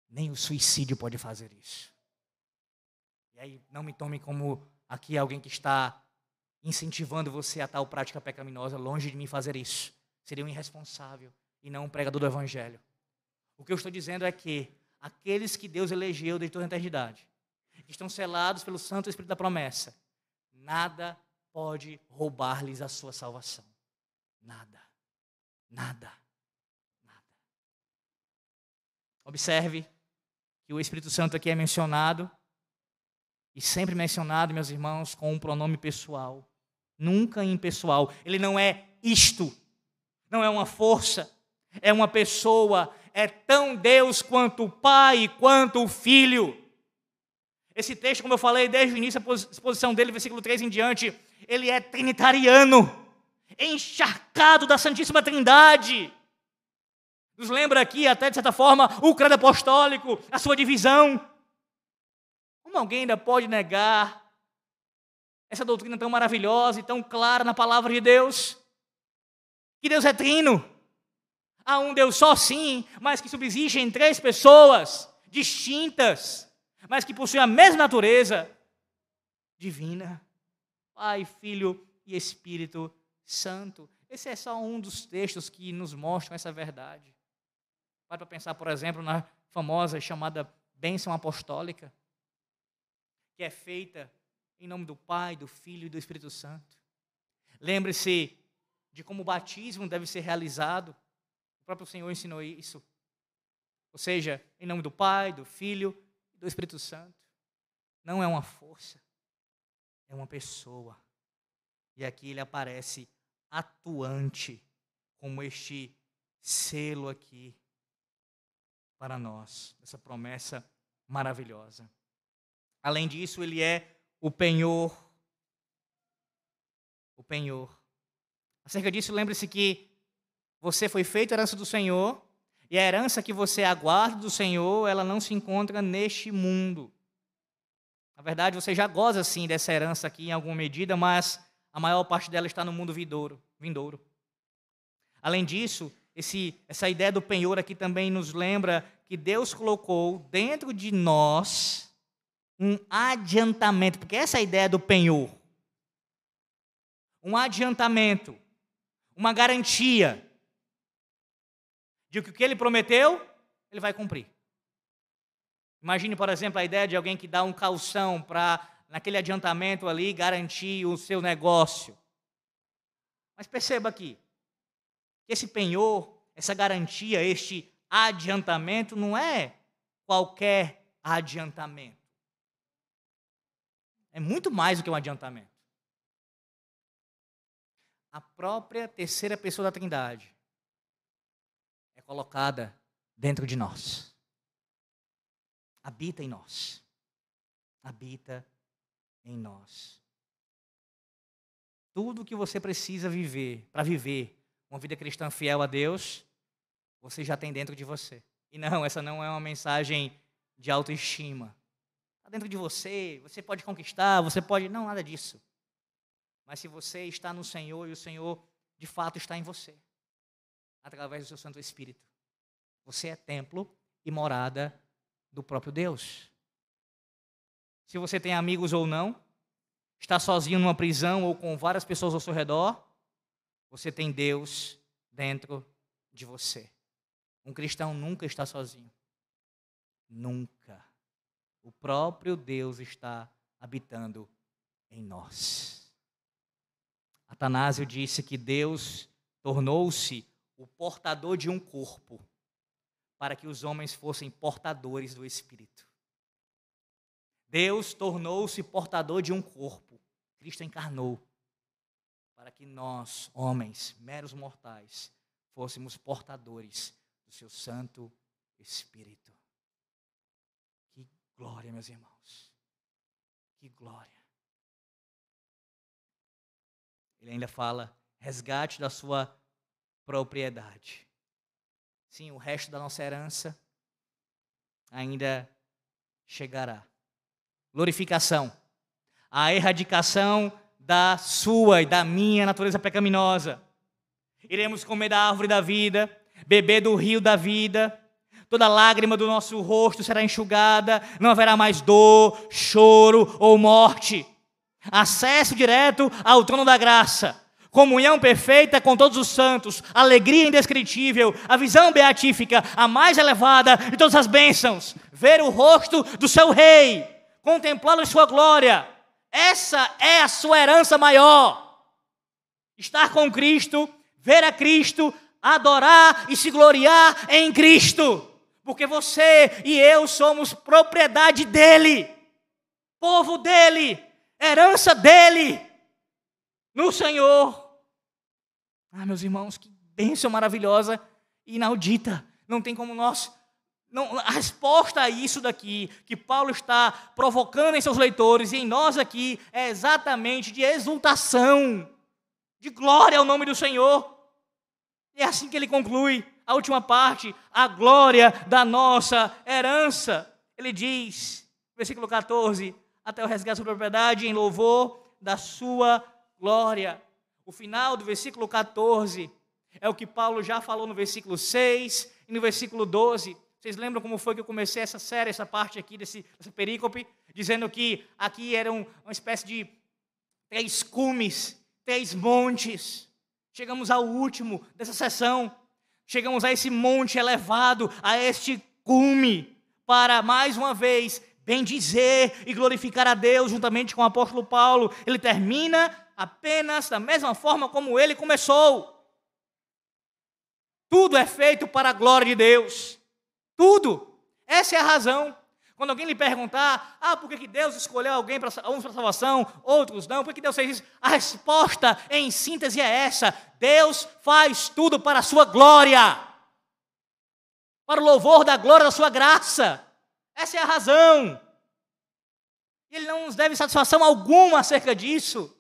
Nem o suicídio pode fazer isso. E aí, não me tome como aqui alguém que está incentivando você a tal prática pecaminosa, longe de mim fazer isso. Seria um irresponsável e não um pregador do evangelho. O que eu estou dizendo é que aqueles que Deus elegeu desde toda a eternidade, que estão selados pelo Santo Espírito da promessa, nada pode roubar-lhes a sua salvação. Nada. Nada. Nada. Observe que o Espírito Santo aqui é mencionado, e sempre mencionado, meus irmãos, com um pronome pessoal. Nunca impessoal. Ele não é isto. Não é uma força. É uma pessoa. É tão Deus quanto o Pai, quanto o Filho. Esse texto, como eu falei desde o início, a exposição dele, versículo 3 em diante, ele é trinitariano, encharcado da Santíssima Trindade. Nos lembra aqui, até de certa forma, o credo apostólico, a sua divisão. Como alguém ainda pode negar essa doutrina tão maravilhosa e tão clara na palavra de Deus? Que Deus é trino. Há um Deus só, sim, mas que subsiste em três pessoas distintas, mas que possuem a mesma natureza divina. Pai, Filho e Espírito Santo. Esse é só um dos textos que nos mostram essa verdade. Para pensar, por exemplo, na famosa chamada bênção apostólica, que é feita em nome do Pai, do Filho e do Espírito Santo. Lembre-se de como o batismo deve ser realizado. O próprio Senhor ensinou isso. Ou seja, em nome do Pai, do Filho e do Espírito Santo. Não é uma força, é uma pessoa. E aqui ele aparece atuante, como este selo aqui. para nós, essa promessa maravilhosa. Além disso, ele é o penhor. O penhor. Acerca disso, lembre-se que você foi feito herança do Senhor, e a herança que você aguarda do Senhor, ela não se encontra neste mundo. Na verdade, você já goza sim dessa herança aqui em alguma medida, mas a maior parte dela está no mundo vindouro. vindouro. Além disso, esse, essa ideia do penhor aqui também nos lembra que Deus colocou dentro de nós um adiantamento, porque essa é a ideia do penhor. Um adiantamento, uma garantia de que o que ele prometeu, ele vai cumprir. Imagine, por exemplo, a ideia de alguém que dá um calção para, naquele adiantamento ali, garantir o seu negócio. Mas perceba aqui, que esse penhor, essa garantia, este adiantamento não é qualquer adiantamento. É muito mais do que um adiantamento. A própria terceira pessoa da Trindade é colocada dentro de nós. Habita em nós. Habita em nós. Tudo o que você precisa viver, para viver uma vida cristã fiel a Deus, você já tem dentro de você. E não, essa não é uma mensagem de autoestima. Está dentro de você, você pode conquistar, você pode. Não, nada disso. Mas se você está no Senhor e o Senhor de fato está em você, através do seu Santo Espírito, você é templo e morada do próprio Deus. Se você tem amigos ou não, está sozinho numa prisão ou com várias pessoas ao seu redor, você tem Deus dentro de você. Um cristão nunca está sozinho. Nunca. O próprio Deus está habitando em nós. Atanásio disse que Deus tornou-se o portador de um corpo para que os homens fossem portadores do Espírito. Deus tornou-se portador de um corpo. Cristo encarnou para que nós, homens, meros mortais, fôssemos portadores do seu Santo Espírito. Que glória, meus irmãos. Que glória. Ele ainda fala: resgate da sua propriedade. Sim, o resto da nossa herança ainda chegará. Glorificação. A erradicação da sua e da minha natureza pecaminosa. Iremos comer da árvore da vida, beber do rio da vida. Toda lágrima do nosso rosto será enxugada, não haverá mais dor, choro ou morte. Acesso direto ao trono da graça. Comunhão perfeita com todos os santos, alegria indescritível, a visão beatífica, a mais elevada de todas as bênçãos. Ver o rosto do seu rei, contemplá-lo em sua glória essa é a sua herança maior. Estar com Cristo, ver a Cristo, adorar e se gloriar em Cristo. Porque você e eu somos propriedade dEle, povo dEle, herança dEle, no Senhor. Ah, meus irmãos, que bênção maravilhosa e inaudita. Não tem como nós não, a resposta a isso daqui que Paulo está provocando em seus leitores e em nós aqui é exatamente de exultação, de glória ao nome do Senhor. É assim que ele conclui a última parte, a glória da nossa herança. Ele diz, versículo 14: até o resgate da propriedade em louvor da sua glória. O final do versículo 14 é o que Paulo já falou no versículo 6 e no versículo 12 vocês lembram como foi que eu comecei essa série, essa parte aqui desse, dessa perícope, dizendo que aqui era um, uma espécie de três cumes, três montes. Chegamos ao último dessa sessão. Chegamos a esse monte elevado, a este cume, para mais uma vez bendizer e glorificar a Deus juntamente com o apóstolo Paulo. Ele termina apenas da mesma forma como ele começou. Tudo é feito para a glória de Deus. Tudo. Essa é a razão. Quando alguém lhe perguntar, ah, por que Deus escolheu alguém para uns para salvação, outros não, por que Deus fez isso? A resposta, em síntese, é essa: Deus faz tudo para a sua glória. para o louvor da glória da sua graça. Essa é a razão. E ele não nos deve satisfação alguma acerca disso.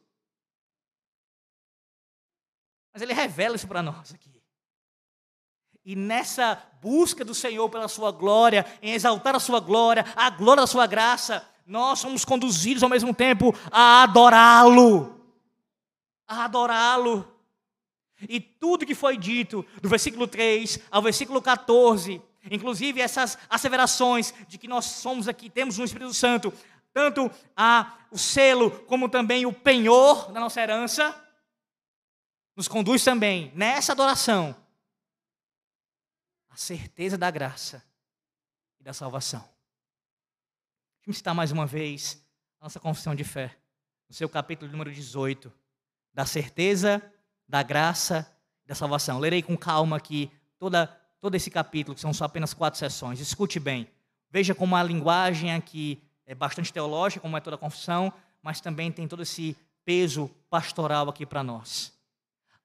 Mas ele revela isso para nós aqui. E nessa busca do Senhor pela sua glória, em exaltar a sua glória, a glória da sua graça, nós somos conduzidos ao mesmo tempo a adorá-lo. A adorá-lo. E tudo que foi dito, do versículo 3 ao versículo 14, inclusive essas asseverações de que nós somos aqui, temos no Espírito Santo, tanto a, o selo como também o penhor da nossa herança, nos conduz também nessa adoração a certeza da graça e da salvação. Deixa eu citar mais uma vez a nossa confissão de fé, no seu capítulo número 18, da certeza da graça e da salvação. Lerei com calma aqui toda, todo esse capítulo, que são só apenas quatro sessões. Escute bem. Veja como a linguagem aqui é bastante teológica, como é toda a confissão, mas também tem todo esse peso pastoral aqui para nós.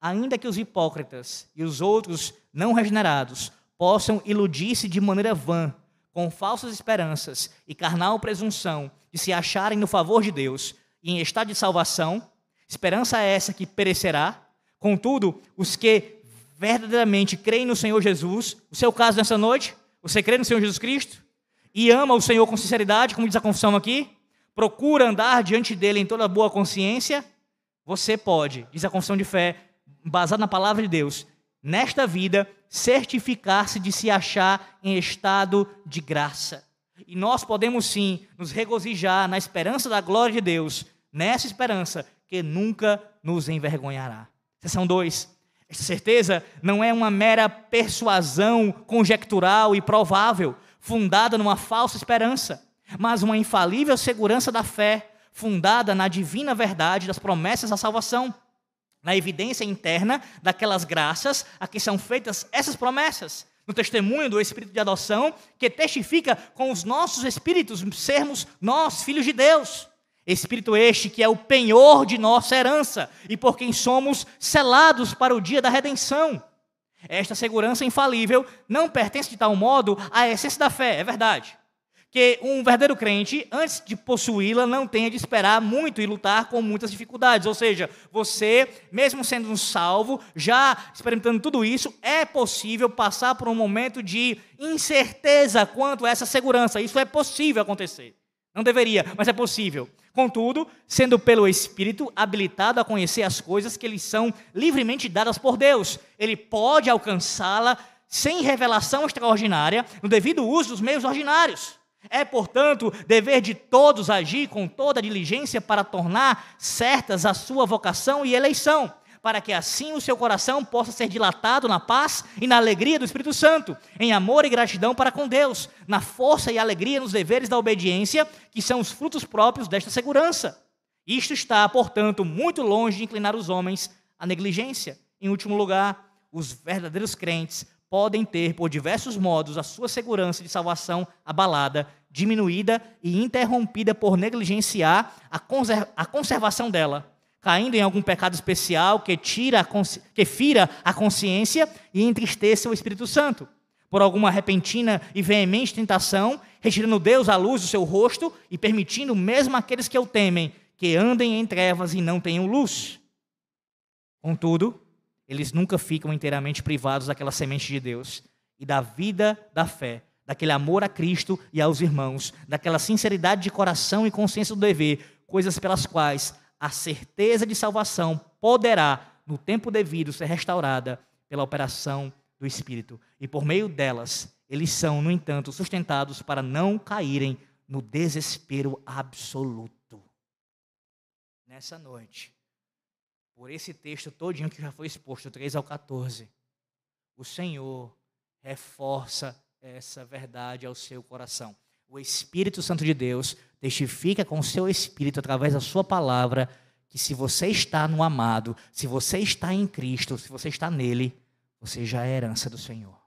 Ainda que os hipócritas e os outros não regenerados possam iludir-se de maneira vã, com falsas esperanças e carnal presunção de se acharem no favor de Deus e em estado de salvação, esperança essa que perecerá, Contudo, os que verdadeiramente creem no Senhor Jesus, o seu caso nessa noite, você crê no Senhor Jesus Cristo e ama o Senhor com sinceridade, como diz a confissão aqui, procura andar diante dele em toda boa consciência, você pode, diz a confissão de fé, baseada na palavra de Deus, nesta vida, certificar-se de se achar em estado de graça. E nós podemos sim nos regozijar na esperança da glória de Deus, nessa esperança que nunca nos envergonhará. Seção 2. Esta certeza não é uma mera persuasão conjectural e provável, fundada numa falsa esperança, mas uma infalível segurança da fé, fundada na divina verdade das promessas da salvação, na evidência interna daquelas graças a que são feitas essas promessas, no testemunho do Espírito de adoção, que testifica com os nossos espíritos sermos nós, filhos de Deus. Espírito este que é o penhor de nossa herança e por quem somos selados para o dia da redenção. Esta segurança infalível não pertence de tal modo à essência da fé, é verdade. Que um verdadeiro crente, antes de possuí-la, não tenha de esperar muito e lutar com muitas dificuldades. Ou seja, você, mesmo sendo um salvo, já experimentando tudo isso, é possível passar por um momento de incerteza quanto a essa segurança. Isso é possível acontecer. Não deveria, mas é possível. Contudo, sendo pelo Espírito habilitado a conhecer as coisas que lhe são livremente dadas por Deus, ele pode alcançá-la sem revelação extraordinária, no devido uso dos meios ordinários. É, portanto, dever de todos agir com toda diligência para tornar certas a sua vocação e eleição para que assim o seu coração possa ser dilatado na paz e na alegria do Espírito Santo, em amor e gratidão para com Deus, na força e alegria nos deveres da obediência, que são os frutos próprios desta segurança. Isto está, portanto, muito longe de inclinar os homens à negligência. Em último lugar, os verdadeiros crentes podem ter, por diversos modos, a sua segurança de salvação abalada, diminuída e interrompida por negligenciar a conservação dela caindo em algum pecado especial que tira que fira a consciência e entristeça o Espírito Santo, por alguma repentina e veemente tentação, retirando Deus à luz do seu rosto e permitindo mesmo aqueles que o temem que andem em trevas e não tenham luz. Contudo, eles nunca ficam inteiramente privados daquela semente de Deus e da vida da fé, daquele amor a Cristo e aos irmãos, daquela sinceridade de coração e consciência do dever, coisas pelas quais a certeza de salvação poderá, no tempo devido, ser restaurada pela operação do Espírito. E por meio delas, eles são, no entanto, sustentados para não caírem no desespero absoluto. Nessa noite, por esse texto todinho que já foi exposto, 3 ao 14, o Senhor reforça essa verdade ao seu coração. O Espírito Santo de Deus testifica com o seu Espírito, através da sua palavra, que se você está no amado, se você está em Cristo, se você está nele, você já é herança do Senhor.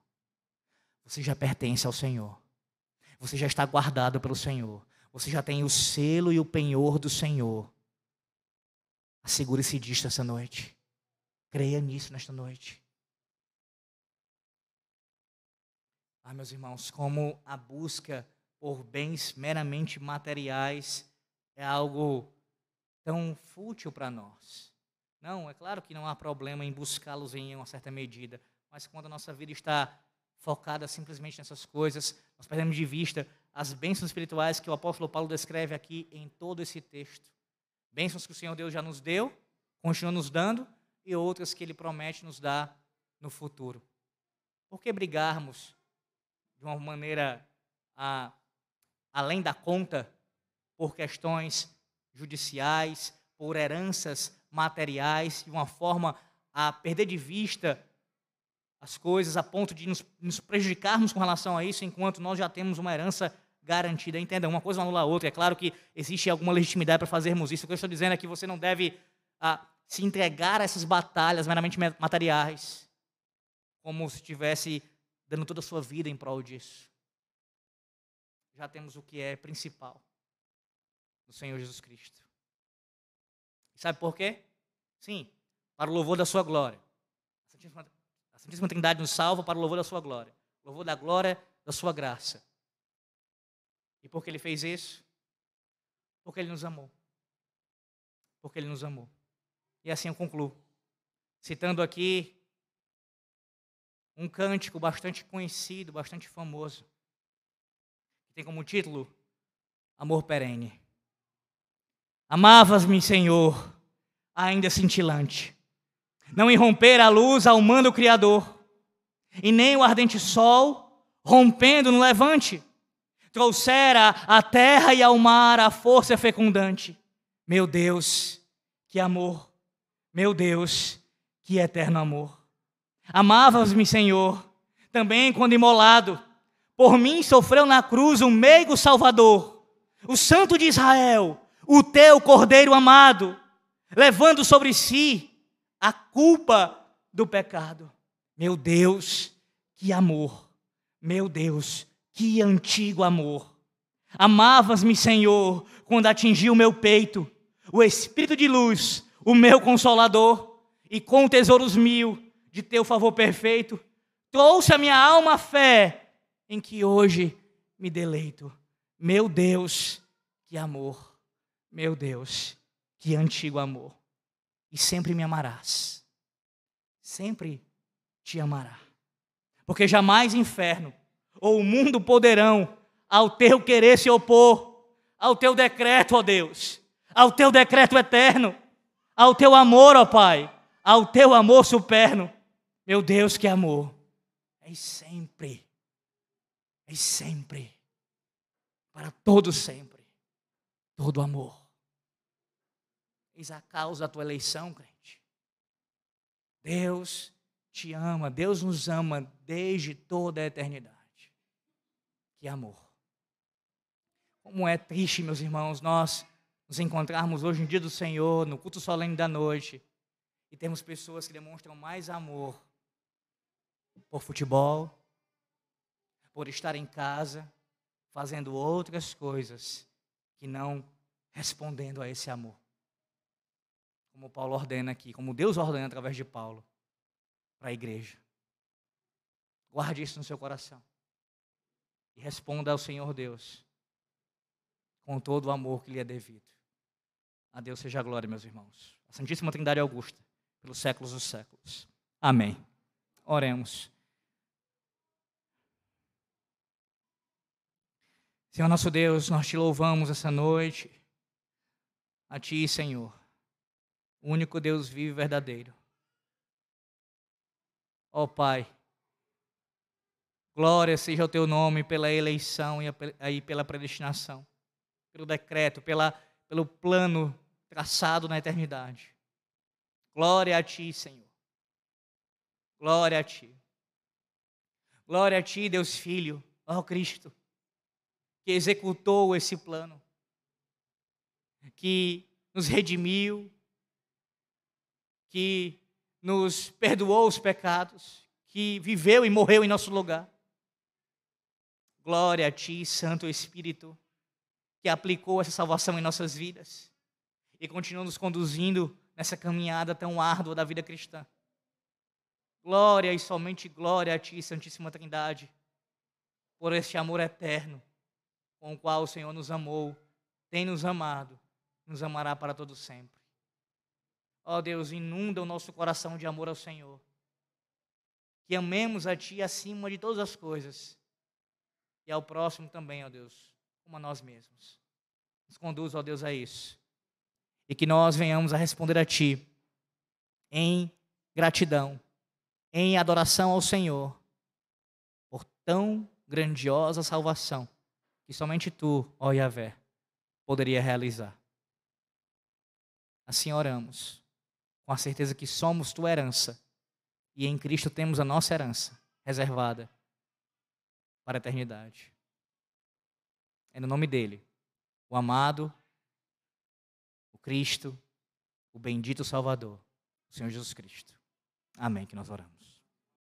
Você já pertence ao Senhor. Você já está guardado pelo Senhor. Você já tem o selo e o penhor do Senhor. Assegure-se disto essa noite. Creia nisso nesta noite. Amém. meus irmãos, como a busca por bens meramente materiais é algo tão fútil para nós. Não, é claro que não há problema em buscá-los em uma certa medida, mas quando a nossa vida está focada simplesmente nessas coisas, nós perdemos de vista as bênçãos espirituais que o apóstolo Paulo descreve aqui em todo esse texto. Bênçãos que o Senhor Deus já nos deu, continua nos dando, e outras que Ele promete nos dar no futuro. Por que brigarmos de uma maneira a, além da conta por questões judiciais, por heranças materiais, de uma forma a perder de vista as coisas a ponto de nos, nos, prejudicarmos com relação a isso, enquanto nós já temos uma herança garantida. Entenda, uma coisa anula a outra. É claro que existe alguma legitimidade para fazermos isso. O que eu estou dizendo é que você não deve ah, se entregar a essas batalhas meramente materiais, como se estivesse dando toda a sua vida em prol disso. Já temos o que é principal no Senhor Jesus Cristo. Sabe por quê? Sim, para o louvor da sua glória. A Santíssima Trindade nos salva para o louvor da sua glória. Louvor da glória da sua graça. E por que ele fez isso? Porque ele nos amou. Porque ele nos amou. E assim eu concluo. Citando aqui um cântico bastante conhecido, bastante famoso, tem como título Amor Perene. Amavas-me, Senhor, ainda cintilante. Não irromper a luz ao mando Criador, e nem o ardente sol rompendo no levante, trouxera à terra e ao mar a força fecundante. Meu Deus, que amor! Meu Deus, que eterno amor! Amavas-me, Senhor, também quando imolado, por mim sofreu na cruz o meigo Salvador, o Santo de Israel, o teu Cordeiro amado, levando sobre si a culpa do pecado. Meu Deus, que amor! Meu Deus, que antigo amor! Amavas-me, Senhor, quando atingiu o meu peito, o Espírito de luz, o meu consolador, e com tesouros mil de teu favor perfeito, trouxe a minha alma a fé em que hoje me deleito. Meu Deus, que amor! Meu Deus, que antigo amor. E sempre me amarás. Sempre te amará. Porque jamais inferno ou o mundo poderão ao teu querer se opor, ao teu decreto, ó Deus, ao teu decreto eterno, ao teu amor, ó Pai, ao teu amor superno. Meu Deus, que amor. É sempre, é sempre, para todo sempre, todo amor. Eis a causa da tua eleição, crente. Deus te ama, Deus nos ama desde toda a eternidade. Que amor. Como é triste, meus irmãos, nós nos encontrarmos hoje em dia do Senhor, no culto solene da noite, e temos pessoas que demonstram mais amor por futebol, por estar em casa, fazendo outras coisas que não respondendo a esse amor como Paulo ordena aqui, como Deus ordena através de Paulo para a igreja. Guarde isso no seu coração. E responda ao Senhor Deus com todo o amor que lhe é devido. A Deus seja a glória, meus irmãos. A Santíssima Trindade Augusta, pelos séculos dos séculos. Amém. Oremos. Senhor nosso Deus, nós te louvamos essa noite. A Ti, Senhor o único Deus vivo e verdadeiro. Ó oh, Pai, glória seja o teu nome pela eleição e pela predestinação, pelo decreto, pela, pelo plano traçado na eternidade. Glória a ti, Senhor. Glória a ti. Glória a ti, Deus Filho, ó Cristo, que executou esse plano, que nos redimiu, que nos perdoou os pecados, que viveu e morreu em nosso lugar. Glória a Ti, Santo Espírito, que aplicou essa salvação em nossas vidas e continua nos conduzindo nessa caminhada tão árdua da vida cristã. Glória e somente glória a Ti, Santíssima Trindade. por este amor eterno com o qual o Senhor nos amou, tem nos amado, nos amará para todo sempre. Ó oh Deus, inunda o nosso coração de amor ao Senhor. Que amemos a Ti acima de todas as coisas. E ao próximo também, ó Deus, como a nós mesmos. Nos conduz, ó Deus, a isso. E que nós venhamos a responder a Ti em gratidão, em adoração ao Senhor, por tão grandiosa salvação que somente Tu, ó Yahvé, poderia realizar. Assim oramos com a certeza que somos tua herança e em Cristo temos a nossa herança reservada para a eternidade. É no nome dele, o amado, o Cristo, o bendito Salvador, o Senhor Jesus Cristo. Amém. Que nós oramos.